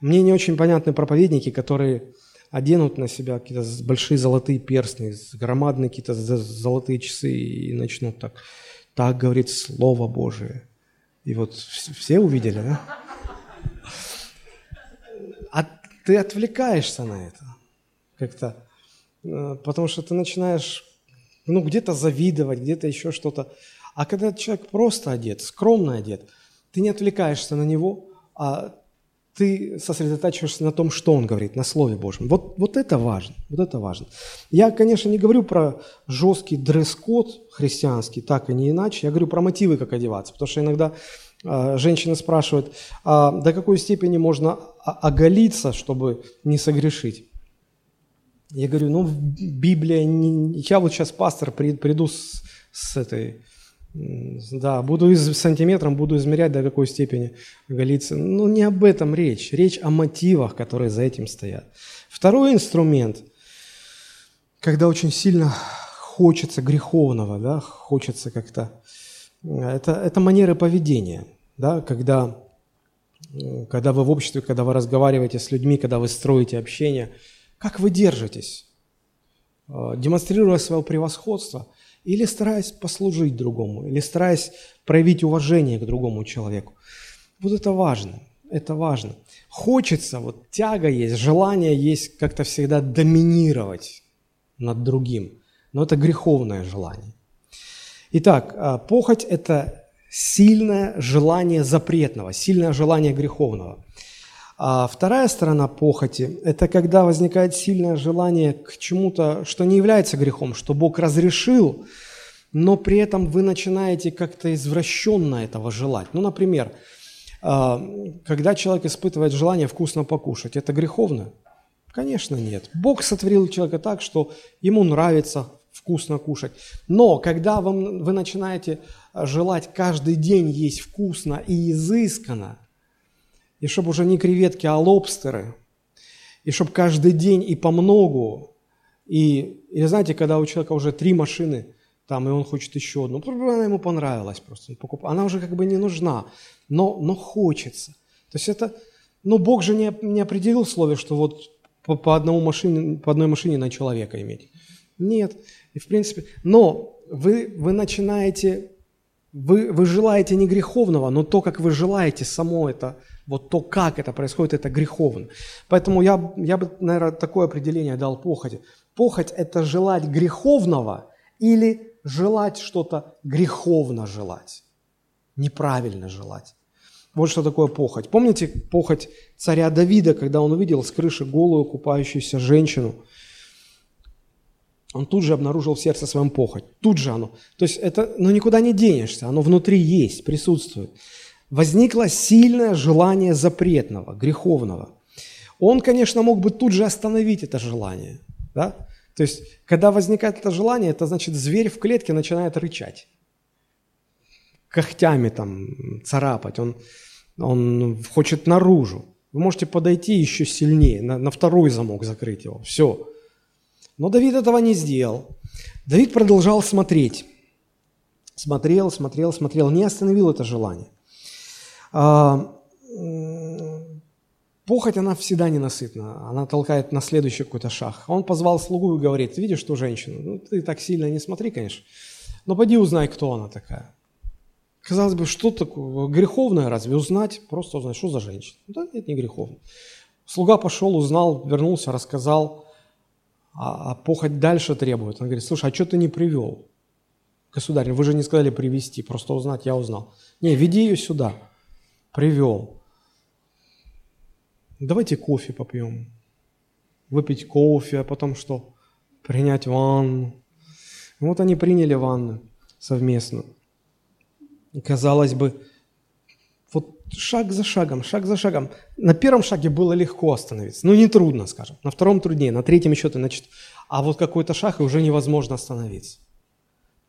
Мне не очень понятны проповедники, которые оденут на себя какие-то большие золотые перстни, громадные какие-то золотые часы и начнут так. Так говорит Слово Божие. И вот все увидели, да? А ты отвлекаешься на это как-то, э, потому что ты начинаешь, ну, где-то завидовать, где-то еще что-то. А когда человек просто одет, скромно одет, ты не отвлекаешься на него, а ты сосредотачиваешься на том, что он говорит, на Слове Божьем. Вот, вот это важно, вот это важно. Я, конечно, не говорю про жесткий дресс-код христианский, так и не иначе. Я говорю про мотивы, как одеваться, потому что иногда э, женщины спрашивают, а до какой степени можно оголиться, чтобы не согрешить. Я говорю, ну, Библия, не... я вот сейчас пастор приду с, с этой да, буду из, сантиметром, буду измерять до какой степени голиться. Ну, не об этом речь. Речь о мотивах, которые за этим стоят. Второй инструмент, когда очень сильно хочется греховного, да, хочется как-то... Это, это манеры поведения, да, когда, когда вы в обществе, когда вы разговариваете с людьми, когда вы строите общение, как вы держитесь, демонстрируя свое превосходство – или стараясь послужить другому, или стараясь проявить уважение к другому человеку. Вот это важно, это важно. Хочется, вот тяга есть, желание есть как-то всегда доминировать над другим, но это греховное желание. Итак, а, похоть – это сильное желание запретного, сильное желание греховного. А вторая сторона похоти – это когда возникает сильное желание к чему-то, что не является грехом, что Бог разрешил, но при этом вы начинаете как-то извращенно этого желать. Ну, например, а, когда человек испытывает желание вкусно покушать, это греховно? Конечно, нет. Бог сотворил человека так, что ему нравится вкусно кушать. Но когда вы, вы начинаете желать каждый день есть вкусно и изысканно, и чтобы уже не креветки, а лобстеры, и чтобы каждый день и по многу, и, или знаете, когда у человека уже три машины, там, и он хочет еще одну, она ему понравилась просто, она уже как бы не нужна, но, но хочется. То есть это, ну, Бог же не, не определил в слове, что вот по, по, одному машине, по одной машине на человека иметь. Нет. И в принципе, но вы, вы начинаете, вы, вы желаете не греховного, но то, как вы желаете, само это, вот то, как это происходит, это греховно. Поэтому я, я бы, наверное, такое определение дал похоти. Похоть – это желать греховного или желать что-то греховно желать, неправильно желать. Вот что такое похоть. Помните похоть царя Давида, когда он увидел с крыши голую купающуюся женщину? Он тут же обнаружил в сердце своем похоть. Тут же оно. То есть это, ну никуда не денешься, оно внутри есть, присутствует. Возникло сильное желание запретного, греховного. Он, конечно, мог бы тут же остановить это желание. Да? То есть, когда возникает это желание, это значит, зверь в клетке начинает рычать когтями там царапать, он, он хочет наружу. Вы можете подойти еще сильнее, на, на второй замок закрыть его. Все. Но Давид этого не сделал. Давид продолжал смотреть. Смотрел, смотрел, смотрел, не остановил это желание. А, похоть, она всегда ненасытна. Она толкает на следующий какой-то шаг. Он позвал слугу и говорит, видишь ту женщину? Ну, ты так сильно не смотри, конечно. Но пойди узнай, кто она такая. Казалось бы, что такое? Греховное разве узнать? Просто узнать, что за женщина? Да, это не греховно. Слуга пошел, узнал, вернулся, рассказал, а, а похоть дальше требует. Он говорит, слушай, а что ты не привел? Государь, вы же не сказали привести, просто узнать, я узнал. Не, веди ее сюда. Привел. Давайте кофе попьем. Выпить кофе, а потом что? Принять ванну. Вот они приняли ванну совместную. И казалось бы, вот шаг за шагом, шаг за шагом. На первом шаге было легко остановиться. Ну, не трудно, скажем. На втором труднее, на третьем еще ты, значит, а вот какой-то шаг, и уже невозможно остановиться.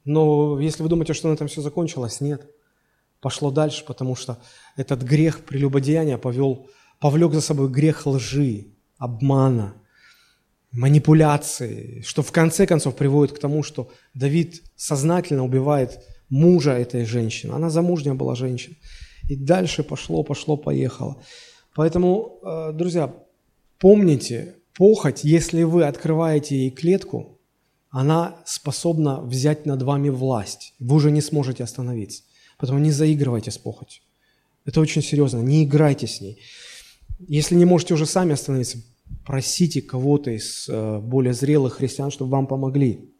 Но если вы думаете, что на этом все закончилось, нет. Пошло дальше, потому что этот грех прелюбодеяния повел, повлек за собой грех лжи, обмана, манипуляции, что в конце концов приводит к тому, что Давид сознательно убивает мужа этой женщины. Она замужняя была женщина. И дальше пошло, пошло, поехало. Поэтому, э, друзья, помните, похоть, если вы открываете ей клетку, она способна взять над вами власть. Вы уже не сможете остановиться. Поэтому не заигрывайте с похотью. Это очень серьезно. Не играйте с ней. Если не можете уже сами остановиться, просите кого-то из э, более зрелых христиан, чтобы вам помогли.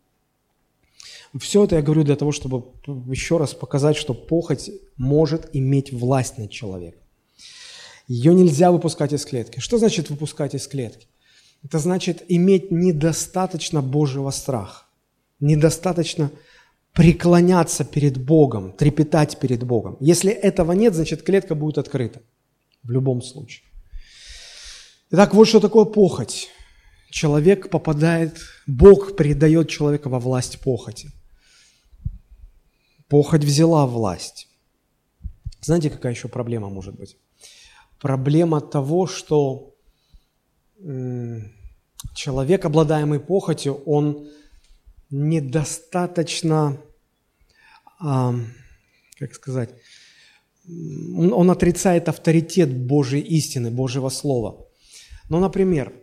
Все это я говорю для того, чтобы еще раз показать, что похоть может иметь власть над человеком. Ее нельзя выпускать из клетки. Что значит выпускать из клетки? Это значит иметь недостаточно Божьего страха, недостаточно преклоняться перед Богом, трепетать перед Богом. Если этого нет, значит клетка будет открыта в любом случае. Итак, вот что такое похоть. Человек попадает, Бог передает человека во власть похоти. Похоть взяла власть. Знаете, какая еще проблема может быть? Проблема того, что человек, обладаемый похотью, он недостаточно, как сказать, он отрицает авторитет Божьей истины, Божьего Слова. Ну, например,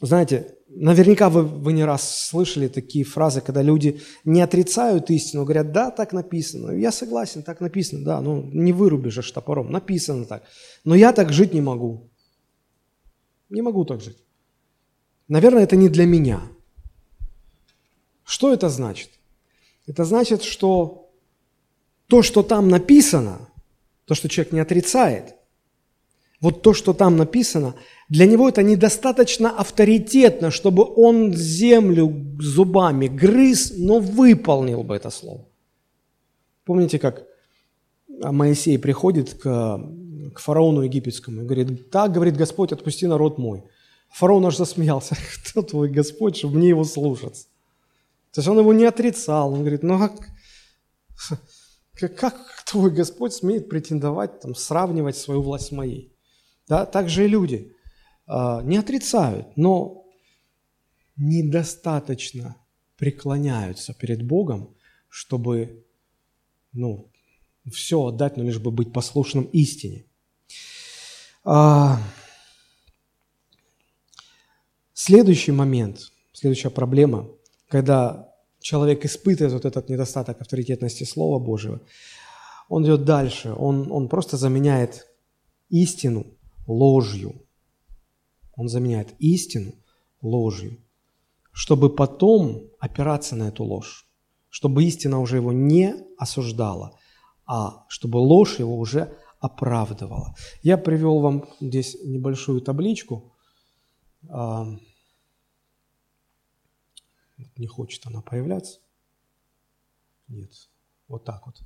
знаете, Наверняка вы, вы не раз слышали такие фразы, когда люди не отрицают истину, говорят, да, так написано. Я согласен, так написано, да, ну не вырубишь же топором, написано так. Но я так жить не могу. Не могу так жить. Наверное, это не для меня. Что это значит? Это значит, что то, что там написано, то, что человек не отрицает, вот то, что там написано, для него это недостаточно авторитетно, чтобы он землю зубами грыз, но выполнил бы это слово. Помните, как Моисей приходит к, к фараону египетскому и говорит, так, говорит Господь, отпусти народ мой. Фараон аж засмеялся, кто твой Господь, чтобы мне его слушаться. То есть он его не отрицал, он говорит, ну как, как твой Господь смеет претендовать, там, сравнивать свою власть с моей? Да, так же и люди. а, не отрицают, но недостаточно преклоняются перед Богом, чтобы ну, все отдать, но лишь бы быть послушным истине. А, следующий момент, следующая проблема, когда человек испытывает вот этот недостаток авторитетности Слова Божьего, он идет дальше, он, он просто заменяет истину ложью. Он заменяет истину ложью, чтобы потом опираться на эту ложь, чтобы истина уже его не осуждала, а чтобы ложь его уже оправдывала. Я привел вам здесь небольшую табличку. Не хочет она появляться. Нет, вот так вот.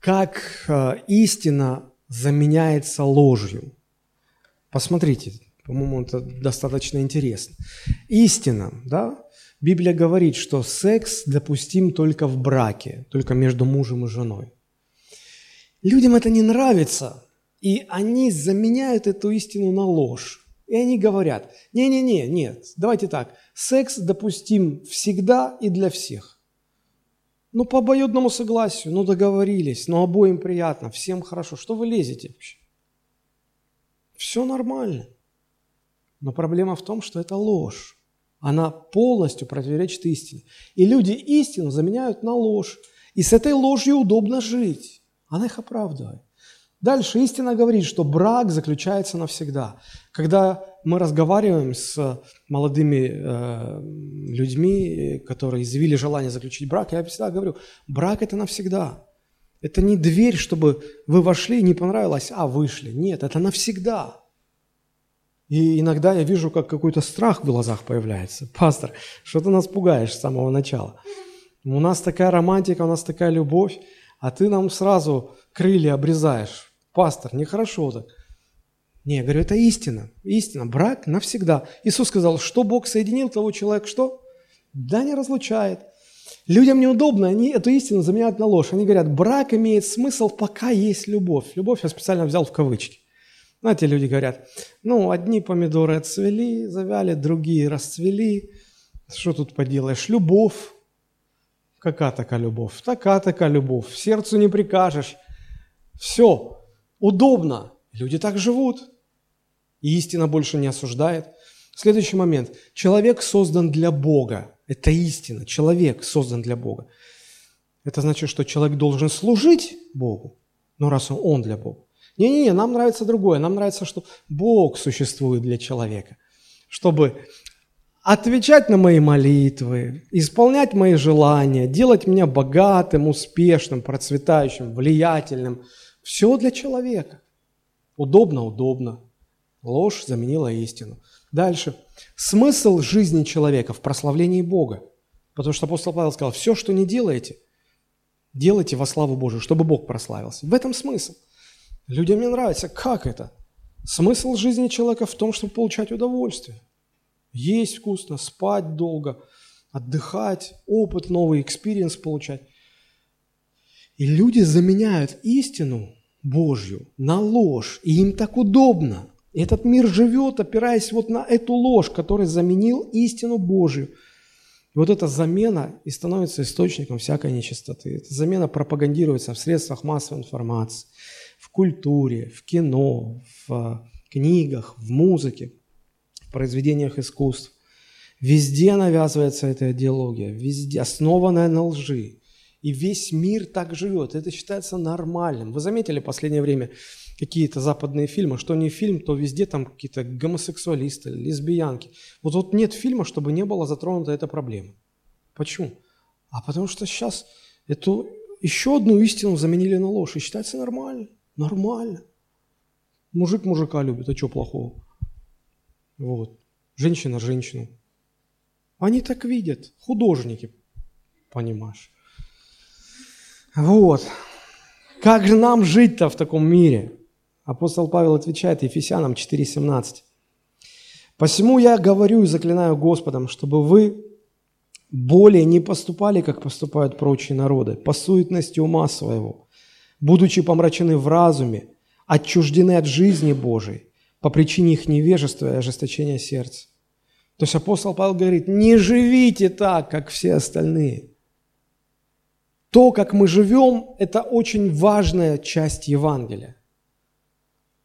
Как а, истина заменяется ложью. Посмотрите, по-моему, это достаточно интересно. Истина, да? Библия говорит, что секс допустим только в браке, только между мужем и женой. Людям это не нравится, и они заменяют эту истину на ложь. И они говорят, не-не-не, нет, давайте так, секс допустим всегда и для всех. Ну, по обоюдному согласию, ну, договорились, ну, обоим приятно, всем хорошо. Что вы лезете вообще? Все нормально. Но проблема в том, что это ложь. Она полностью противоречит истине. И люди истину заменяют на ложь. И с этой ложью удобно жить. Она их оправдывает. Дальше истина говорит, что брак заключается навсегда. Когда мы разговариваем с молодыми э, людьми, которые изъявили желание заключить брак, я всегда говорю, брак – это навсегда. Это не дверь, чтобы вы вошли, не понравилось, а вышли. Нет, это навсегда. И иногда я вижу, как какой-то страх в глазах появляется. Пастор, что ты нас пугаешь с самого начала? У нас такая романтика, у нас такая любовь, а ты нам сразу крылья обрезаешь пастор, нехорошо так. Не, я говорю, это истина. Истина. Брак навсегда. Иисус сказал, что Бог соединил, того человек что? Да не разлучает. Людям неудобно, они эту истину заменяют на ложь. Они говорят, брак имеет смысл, пока есть любовь. Любовь я специально взял в кавычки. Знаете, люди говорят, ну, одни помидоры отцвели, завяли, другие расцвели. Что тут поделаешь? Любовь. Какая такая любовь? Такая такая любовь. Сердцу не прикажешь. Все удобно. Люди так живут. И истина больше не осуждает. Следующий момент. Человек создан для Бога. Это истина. Человек создан для Бога. Это значит, что человек должен служить Богу. Но раз он, он для Бога. Не-не-не, нам нравится другое. Нам нравится, что Бог существует для человека. Чтобы отвечать на мои молитвы, исполнять мои желания, делать меня богатым, успешным, процветающим, влиятельным – все для человека. Удобно, удобно. Ложь заменила истину. Дальше. Смысл жизни человека в прославлении Бога. Потому что апостол Павел сказал, все, что не делаете, делайте во славу Божию, чтобы Бог прославился. В этом смысл. Людям не нравится. Как это? Смысл жизни человека в том, чтобы получать удовольствие. Есть вкусно, спать долго, отдыхать, опыт новый, experience получать. И люди заменяют истину Божью на ложь, и им так удобно. Этот мир живет, опираясь вот на эту ложь, который заменил истину Божью. И вот эта замена и становится источником всякой нечистоты. Эта замена пропагандируется в средствах массовой информации, в культуре, в кино, в книгах, в музыке, в произведениях искусств. Везде навязывается эта идеология, везде, основанная на лжи. И весь мир так живет. Это считается нормальным. Вы заметили в последнее время какие-то западные фильмы, что не фильм, то везде там какие-то гомосексуалисты, лесбиянки. Вот, вот нет фильма, чтобы не была затронута эта проблема. Почему? А потому что сейчас эту еще одну истину заменили на ложь. И считается нормально. Нормально. Мужик мужика любит, а что плохого? Вот. Женщина женщину. Они так видят, художники, понимаешь. Вот. Как же нам жить-то в таком мире? Апостол Павел отвечает Ефесянам 4,17. «Посему я говорю и заклинаю Господом, чтобы вы более не поступали, как поступают прочие народы, по суетности ума своего, будучи помрачены в разуме, отчуждены от жизни Божией, по причине их невежества и ожесточения сердца. То есть апостол Павел говорит, не живите так, как все остальные. То, как мы живем, это очень важная часть Евангелия.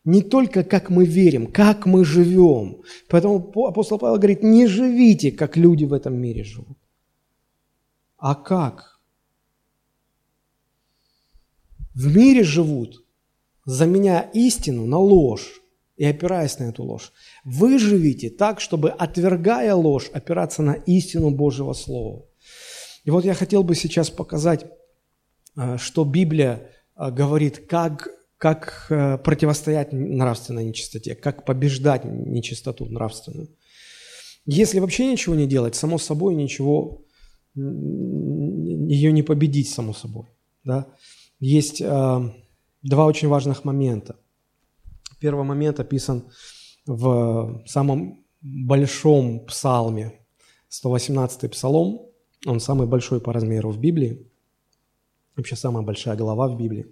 Не только как мы верим, как мы живем. Поэтому апостол Павел говорит, не живите, как люди в этом мире живут. А как? В мире живут, заменяя истину на ложь и опираясь на эту ложь. Вы живите так, чтобы, отвергая ложь, опираться на истину Божьего Слова. И вот я хотел бы сейчас показать, что Библия э, говорит, как, как э, противостоять нравственной нечистоте, как побеждать нечистоту нравственную. Если вообще ничего не делать, само собой ничего, ее не победить, само собой. Да? Есть два очень важных момента – Первый момент описан в самом большом псалме, 118-й псалом, он самый большой по размеру в Библии, вообще самая большая глава в Библии.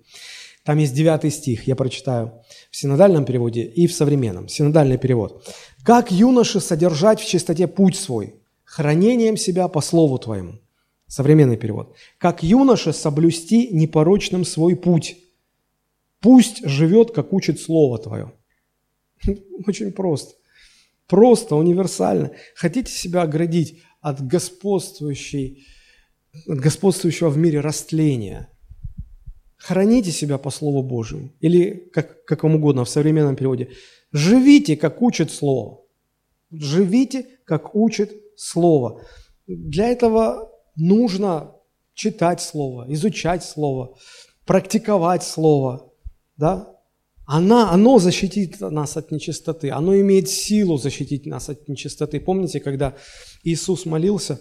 Там есть девятый стих, я прочитаю в синодальном переводе и в современном. Синодальный перевод. «Как юноше содержать в чистоте путь свой, хранением себя по слову твоему». Современный перевод. «Как юноше соблюсти непорочным свой путь, Пусть живет, как учит Слово Твое. Очень просто. Просто, универсально. Хотите себя оградить от господствующей, от господствующего в мире растления? Храните себя по Слову Божьему. Или, как, как вам угодно, в современном переводе. Живите, как учит Слово. Живите, как учит Слово. Для этого нужно читать Слово, изучать Слово, практиковать Слово, да, она, оно защитит нас от нечистоты, оно имеет силу защитить нас от нечистоты. Помните, когда Иисус молился,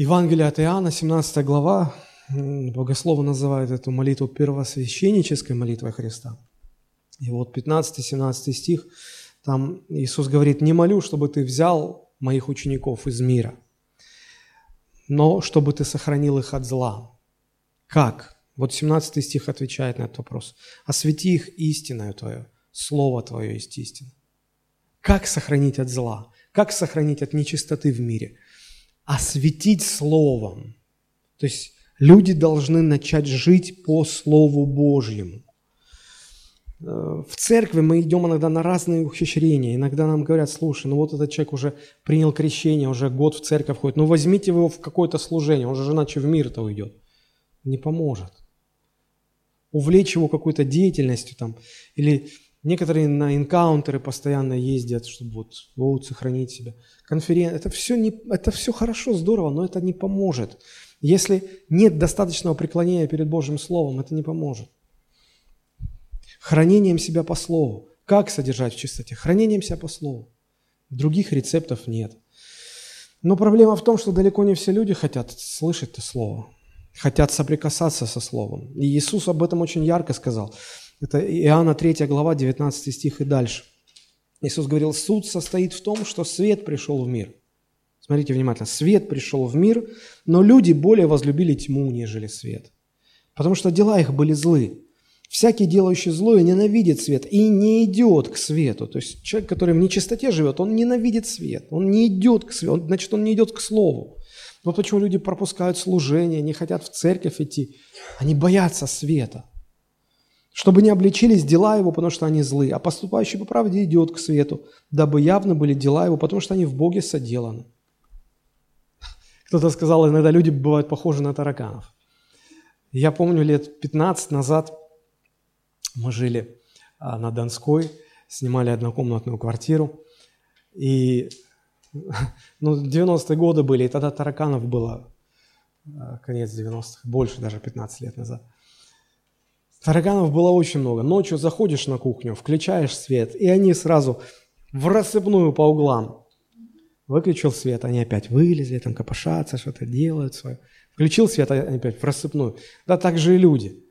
Евангелие от Иоанна, 17 глава, Богословы называют эту молитву первосвященнической молитвой Христа. И вот 15-17 стих, там Иисус говорит, «Не молю, чтобы ты взял моих учеников из мира, но чтобы ты сохранил их от зла». Как? Вот 17 стих отвечает на этот вопрос. «Освети их истиною Твое, Слово Твое есть истина». Как сохранить от зла? Как сохранить от нечистоты в мире? Осветить Словом. То есть люди должны начать жить по Слову Божьему. Э, в церкви мы идем иногда на разные ухищрения. Иногда нам говорят, слушай, ну вот этот человек уже принял крещение, уже год в церковь ходит, ну возьмите его в какое-то служение, он же иначе в мир-то уйдет. Не поможет увлечь его какой-то деятельностью там, или некоторые на энкаунтеры постоянно ездят, чтобы вот, вот сохранить себя. Конференция, это все, не, это все хорошо, здорово, но это не поможет. Если нет достаточного преклонения перед Божьим Словом, это не поможет. Хранением себя по Слову. Как содержать в чистоте? Хранением себя по Слову. Других рецептов нет. Но проблема в том, что далеко не все люди хотят слышать это Слово хотят соприкасаться со Словом. И Иисус об этом очень ярко сказал. Это Иоанна 3 глава, 19 стих и дальше. Иисус говорил, суд состоит в том, что свет пришел в мир. Смотрите внимательно. Свет пришел в мир, но люди более возлюбили тьму, нежели свет. Потому что дела их были злы. Всякий, делающий злое, ненавидит свет и не идет к свету. То есть человек, который в нечистоте живет, он ненавидит свет, он не идет к свету, значит, он не идет к слову. Вот почему люди пропускают служение, не хотят в церковь идти. Они боятся света. Чтобы не обличились дела его, потому что они злы, а поступающий по правде идет к свету, дабы явно были дела его, потому что они в Боге соделаны. Кто-то сказал, иногда люди бывают похожи на тараканов. Я помню, лет 15 назад мы жили а, на Донской, снимали однокомнатную квартиру, и ну, 90-е годы были, и тогда тараканов было э, конец 90-х, больше даже 15 лет назад. Тараканов было очень много. Ночью заходишь на кухню, включаешь свет, и они сразу в рассыпную по углам. Выключил свет, они опять вылезли, там копошатся, что-то делают свое. Включил свет, они опять в рассыпную. Да так же и люди.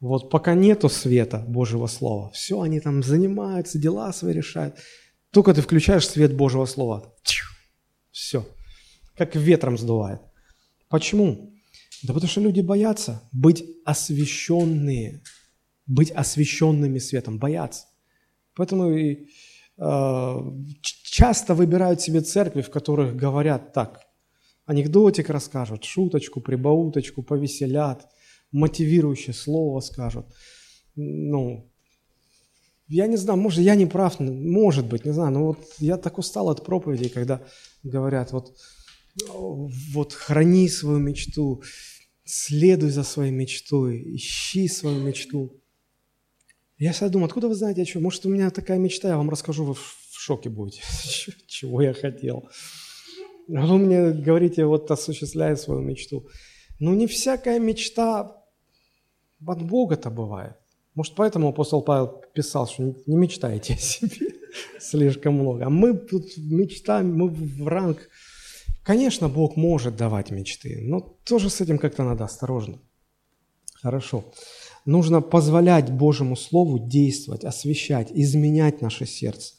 Вот пока нету света Божьего Слова, все, они там занимаются, дела свои решают. Только ты включаешь свет Божьего Слова. Все. Как ветром сдувает. Почему? Да потому что люди боятся быть освященные, быть освященными светом, боятся. Поэтому и э, часто выбирают себе церкви, в которых говорят так, анекдотик расскажут, шуточку, прибауточку, повеселят, мотивирующее слово скажут. Ну, я не знаю, может, я не прав, может быть, не знаю, но вот я так устал от проповедей, когда говорят, вот, вот храни свою мечту, следуй за своей мечтой, ищи свою мечту. Я всегда думаю, откуда вы знаете, о чем? Может, у меня такая мечта, я вам расскажу, вы в шоке будете, чего я хотел. А вы мне говорите, вот осуществляя свою мечту. Ну, не всякая мечта от Бога-то бывает. Может, поэтому апостол Павел писал, что не мечтайте о себе слишком много. А мы тут мечтаем, мы в ранг. Конечно, Бог может давать мечты, но тоже с этим как-то надо осторожно. Хорошо. Нужно позволять Божьему Слову действовать, освещать, изменять наше сердце,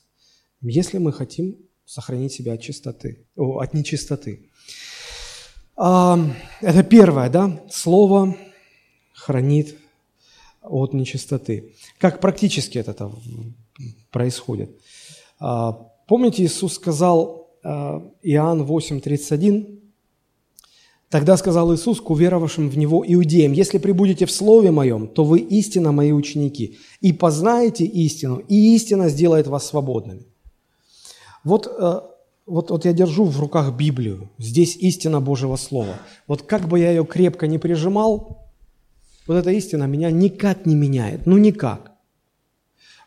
если мы хотим сохранить себя от чистоты, о, от нечистоты. А, это первое, да? Слово хранит от нечистоты. Как практически это происходит? А, помните, Иисус сказал Иоанн 8:31, Тогда сказал Иисус к уверовавшим в Него иудеям, «Если прибудете в Слове Моем, то вы истинно Мои ученики, и познаете истину, и истина сделает вас свободными». Вот, э, вот, вот я держу в руках Библию, здесь истина Божьего Слова. Вот как бы я ее крепко не прижимал, вот эта истина меня никак не меняет, ну никак.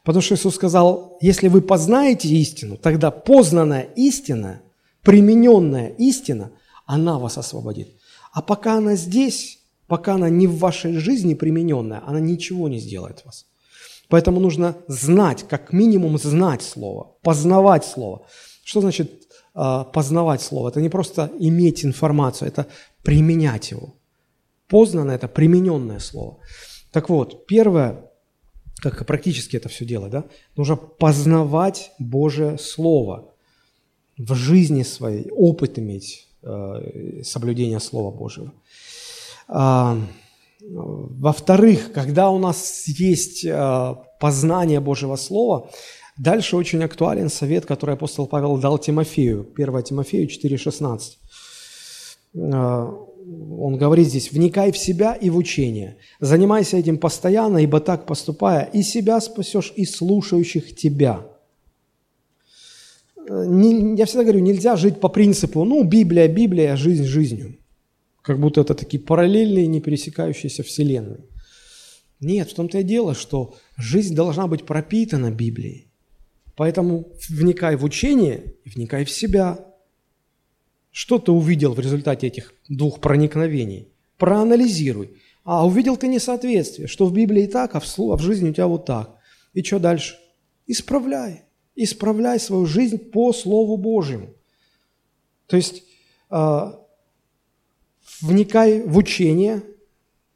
Потому что Иисус сказал, если вы познаете истину, тогда познанная истина, примененная истина, она вас освободит. А пока она здесь, пока она не в вашей жизни примененная, она ничего не сделает вас. Поэтому нужно знать, как минимум знать Слово, познавать Слово. Что значит э, познавать Слово? Это не просто иметь информацию, это применять его. Познано – это примененное слово. Так вот, первое, как практически это все делать, да, нужно познавать Божие Слово в жизни своей, опыт иметь э, соблюдения Слова Божьего. А, во-вторых, когда у нас есть э, познание Божьего Слова, дальше очень актуален совет, который апостол Павел дал Тимофею, 1 Тимофею 4,16 он говорит здесь, вникай в себя и в учение. Занимайся этим постоянно, ибо так поступая, и себя спасешь, и слушающих тебя. Не, я всегда говорю, нельзя жить по принципу, ну, Библия, Библия, жизнь жизнью. Как будто это такие параллельные, не пересекающиеся вселенные. Нет, в том-то и дело, что жизнь должна быть пропитана Библией. Поэтому вникай в учение вникай в себя – что ты увидел в результате этих двух проникновений? Проанализируй. А увидел ты несоответствие, что в Библии так, а в, а в жизни у тебя вот так. И что дальше? Исправляй. Исправляй свою жизнь по Слову Божьему. То есть э, вникай в учение,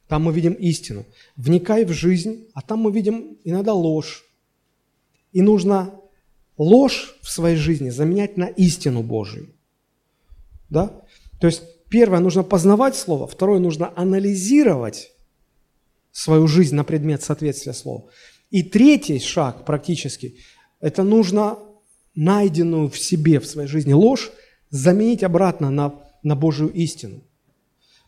там мы видим истину. Вникай в жизнь, а там мы видим иногда ложь. И нужно ложь в своей жизни заменять на истину Божию. Да? То есть первое, нужно познавать Слово, второе, нужно анализировать свою жизнь на предмет соответствия Слову. И третий шаг практически, это нужно найденную в себе, в своей жизни ложь заменить обратно на, на Божию истину.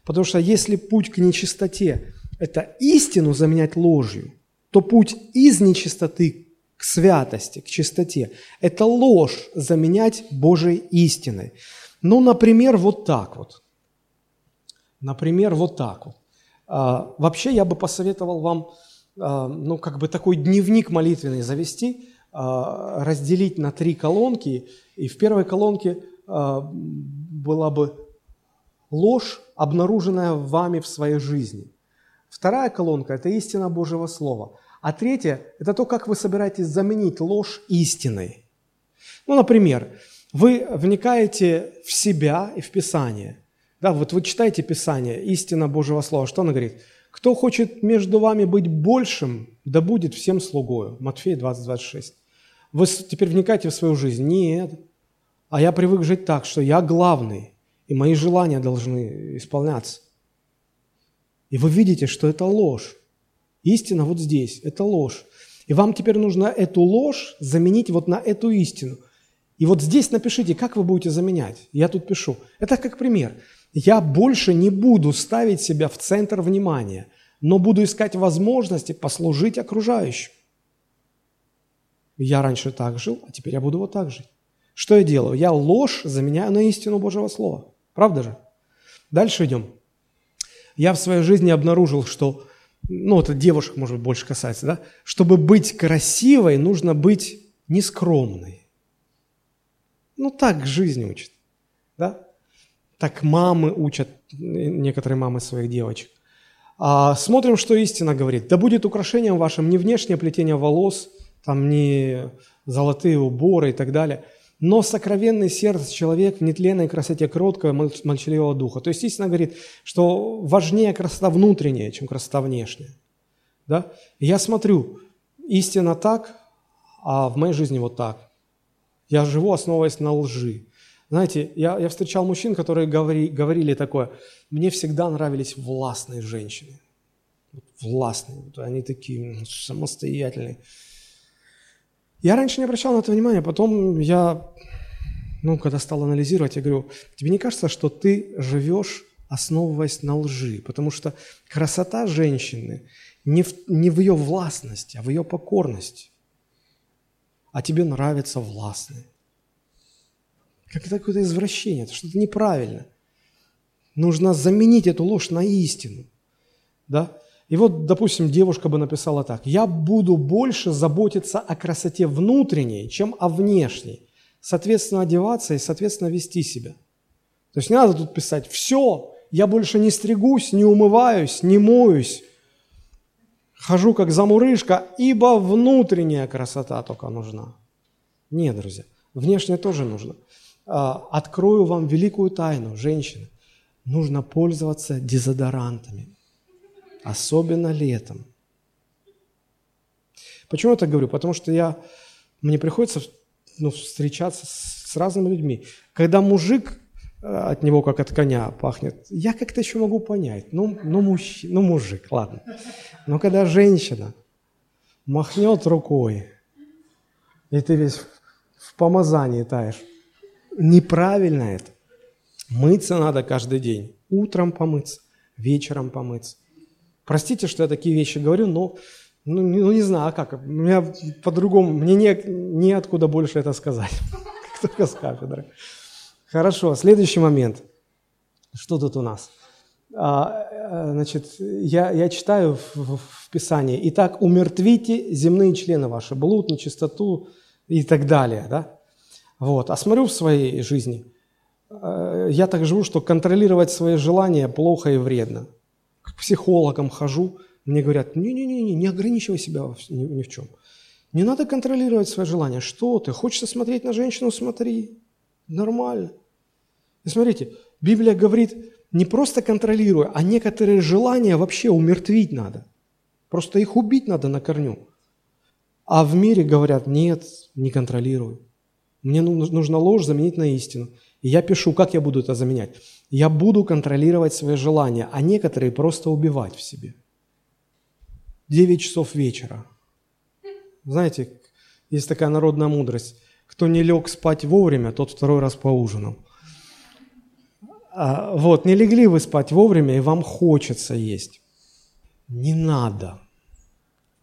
Потому что если путь к нечистоте – это истину заменять ложью, то путь из нечистоты к святости, к чистоте – это ложь заменять Божьей истиной. Ну, например, вот так вот. Например, вот так вот. А, вообще я бы посоветовал вам, а, ну, как бы такой дневник молитвенный завести, а, разделить на три колонки, и в первой колонке а, была бы ложь, обнаруженная вами в своей жизни. Вторая колонка – это истина Божьего Слова. А третья – это то, как вы собираетесь заменить ложь истиной. Ну, например, вы вникаете в себя и в Писание. Да, вот вы читаете Писание, истина Божьего Слова. Что она говорит? Кто хочет между вами быть большим, да будет всем слугою. Матфея 20, 26. Вы теперь вникаете в свою жизнь? Нет. А я привык жить так, что я главный, и мои желания должны исполняться. И вы видите, что это ложь. Истина вот здесь, это ложь. И вам теперь нужно эту ложь заменить вот на эту истину. И вот здесь напишите, как вы будете заменять. Я тут пишу. Это как пример. Я больше не буду ставить себя в центр внимания, но буду искать возможности послужить окружающим. Я раньше так жил, а теперь я буду вот так жить. Что я делаю? Я ложь заменяю на истину Божьего Слова. Правда же? Дальше идем. Я в своей жизни обнаружил, что, ну, это девушек, может быть, больше касается, да? Чтобы быть красивой, нужно быть нескромной. Ну, так жизнь учит, да? Так мамы учат, некоторые мамы своих девочек. А смотрим, что истина говорит. Да будет украшением вашим не внешнее плетение волос, там не золотые уборы и так далее – но сокровенный сердце человек в нетленной красоте кроткого молчаливого духа. То есть истина говорит, что важнее красота внутренняя, чем красота внешняя. Да? Я смотрю, истина так, а в моей жизни вот так. Я живу, основываясь на лжи. Знаете, я, я встречал мужчин, которые говори, говорили такое, мне всегда нравились властные женщины. Властные, они такие самостоятельные. Я раньше не обращал на это внимания, потом я, ну, когда стал анализировать, я говорю, тебе не кажется, что ты живешь, основываясь на лжи? Потому что красота женщины не в, не в ее властности, а в ее покорности. А тебе нравится властный. Как это какое-то извращение, это что-то неправильно. Нужно заменить эту ложь на истину. Да? И вот, допустим, девушка бы написала так. «Я буду больше заботиться о красоте внутренней, чем о внешней. Соответственно, одеваться и, соответственно, вести себя». То есть не надо тут писать «Все, я больше не стригусь, не умываюсь, не моюсь, хожу как замурышка, ибо внутренняя красота только нужна». Нет, друзья, внешняя тоже нужна. А, открою вам великую тайну, женщины. Нужно пользоваться дезодорантами особенно летом. Почему я так говорю? Потому что я, мне приходится ну, встречаться с, с разными людьми. Когда мужик, от него как от коня пахнет, я как-то еще могу понять. Ну, ну, мужч... ну мужик, ладно. Но когда женщина махнет рукой, и ты весь в помазании таешь, неправильно это. Мыться надо каждый день. Утром помыться, вечером помыться. Простите, что я такие вещи говорю, но ну, ну, не знаю, а как? У меня по-другому, мне не, неоткуда больше это сказать, только с кафедры. Хорошо, следующий момент. Что тут у нас? А, э, значит, я, я читаю в, в, Писании. Итак, умертвите земные члены ваши, блуд, нечистоту и так далее. Да? Вот. А смотрю в своей жизни, э, я так живу, что контролировать свои желания плохо и вредно к психологам хожу, мне говорят, не-не-не, не ограничивай себя ни, ни в чем. Не надо контролировать свои желания. Что ты? Хочешь смотреть на женщину? Смотри. Нормально. И смотрите, Библия говорит, не просто контролируя, а некоторые желания вообще умертвить надо. Просто их убить надо на корню. А в мире говорят, нет, не контролируй. Мне нужно ложь заменить на истину. И я пишу, как я буду это заменять. Я буду контролировать свои желания, а некоторые просто убивать в себе. 9 часов вечера. Знаете, есть такая народная мудрость. Кто не лег спать вовремя, тот второй раз поужинал. А, вот, не легли вы спать вовремя, и вам хочется есть. Не надо.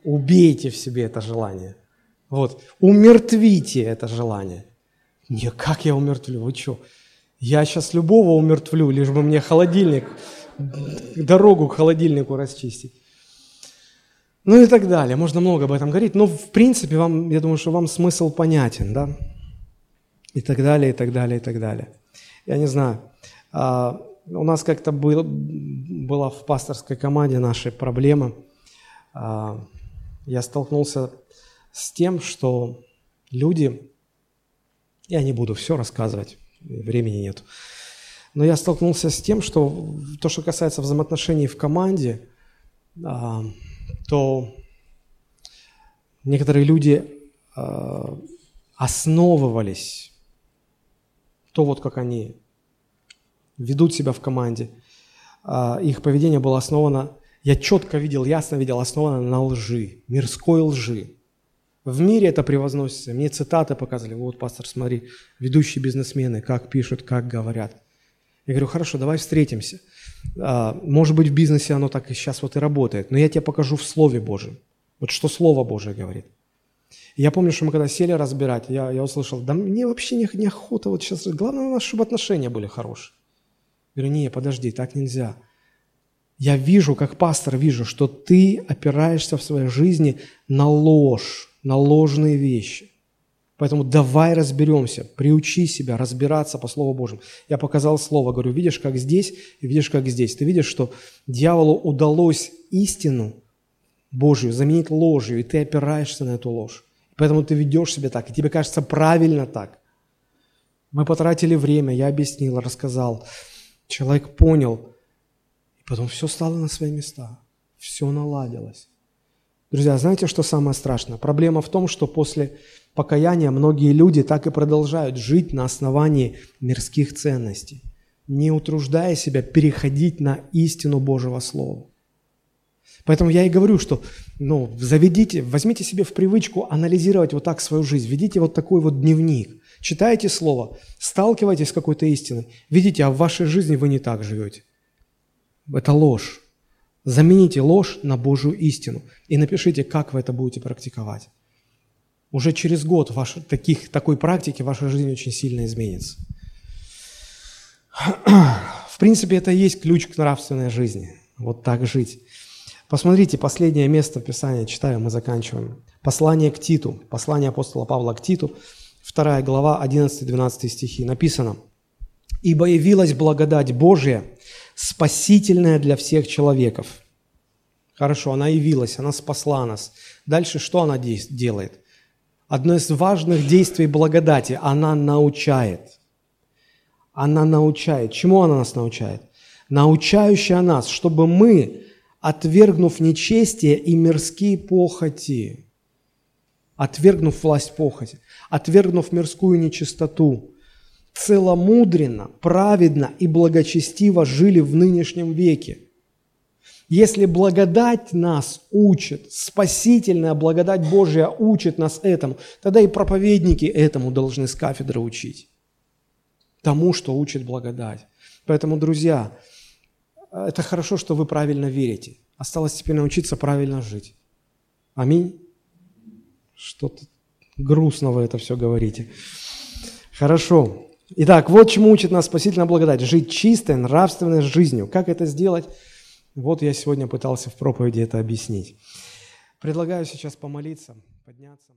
Убейте в себе это желание. Вот, умертвите это желание. Не, как я умертвлю? Вы что? Я сейчас любого умертвлю, лишь бы мне холодильник, дорогу к холодильнику расчистить. Ну и так далее. Можно много об этом говорить, но в принципе вам, я думаю, что вам смысл понятен, да? И так далее, и так далее, и так далее. Я не знаю. А, у нас как-то был, была в пасторской команде нашей проблема. А, я столкнулся с тем, что люди, я не буду все рассказывать, времени нет. Но я столкнулся с тем, что то, что касается взаимоотношений в команде, а, то некоторые люди основывались, то вот как они ведут себя в команде, а, их поведение было основано, я четко видел, ясно видел, основано на лжи, мирской лжи. В мире это превозносится. Мне цитаты показывали. Вот, пастор, смотри, ведущие бизнесмены, как пишут, как говорят. Я говорю, хорошо, давай встретимся. А, может быть, в бизнесе оно так и сейчас вот и работает, но я тебе покажу в Слове Божьем. Вот что Слово Божие говорит. Я помню, что мы когда сели разбирать, я, я услышал, да мне вообще не, не охота вот сейчас, главное чтобы отношения были хорошие. Говорю, не, подожди, так нельзя. Я вижу, как пастор вижу, что ты опираешься в своей жизни на ложь, на ложные вещи. Поэтому давай разберемся, приучи себя разбираться по Слову Божьему. Я показал Слово, говорю, видишь, как здесь, и видишь, как здесь. Ты видишь, что дьяволу удалось истину Божью заменить ложью, и ты опираешься на эту ложь. Поэтому ты ведешь себя так, и тебе кажется правильно так. Мы потратили время, я объяснил, рассказал. Человек понял, и потом все стало на свои места. Все наладилось. Друзья, знаете, что самое страшное? Проблема в том, что после покаяния многие люди так и продолжают жить на основании мирских ценностей, не утруждая себя переходить на истину Божьего Слова. Поэтому я и говорю, что ну, заведите, возьмите себе в привычку анализировать вот так свою жизнь, ведите вот такой вот дневник, читайте Слово, сталкивайтесь с какой-то истиной, видите, а в вашей жизни вы не так живете. Это ложь. Замените ложь на Божью истину и напишите, как вы это будете практиковать. Уже через год ваш, таких, такой практики ваша жизнь очень сильно изменится. В принципе, это и есть ключ к нравственной жизни. Вот так жить. Посмотрите, последнее место Писания, читаю, мы заканчиваем. Послание к Титу, послание апостола Павла к Титу, 2 глава, 11-12 стихи. Написано, «Ибо явилась благодать Божия, спасительная для всех человеков». Хорошо, она явилась, она спасла нас. Дальше что она делает? Одно из важных действий благодати – она научает. Она научает. Чему она нас научает? Научающая нас, чтобы мы, отвергнув нечестие и мирские похоти, отвергнув власть похоти, отвергнув мирскую нечистоту, целомудренно, праведно и благочестиво жили в нынешнем веке – если благодать нас учит, спасительная благодать Божья учит нас этому, тогда и проповедники этому должны с кафедры учить. Тому, что учит благодать. Поэтому, друзья, это хорошо, что вы правильно верите. Осталось теперь научиться правильно жить. Аминь. Что-то грустно вы это все говорите. Хорошо. Итак, вот чему учит нас спасительная благодать. Жить чистой, нравственной жизнью. Как это сделать? Вот я сегодня пытался в проповеди это объяснить. Предлагаю сейчас помолиться, подняться.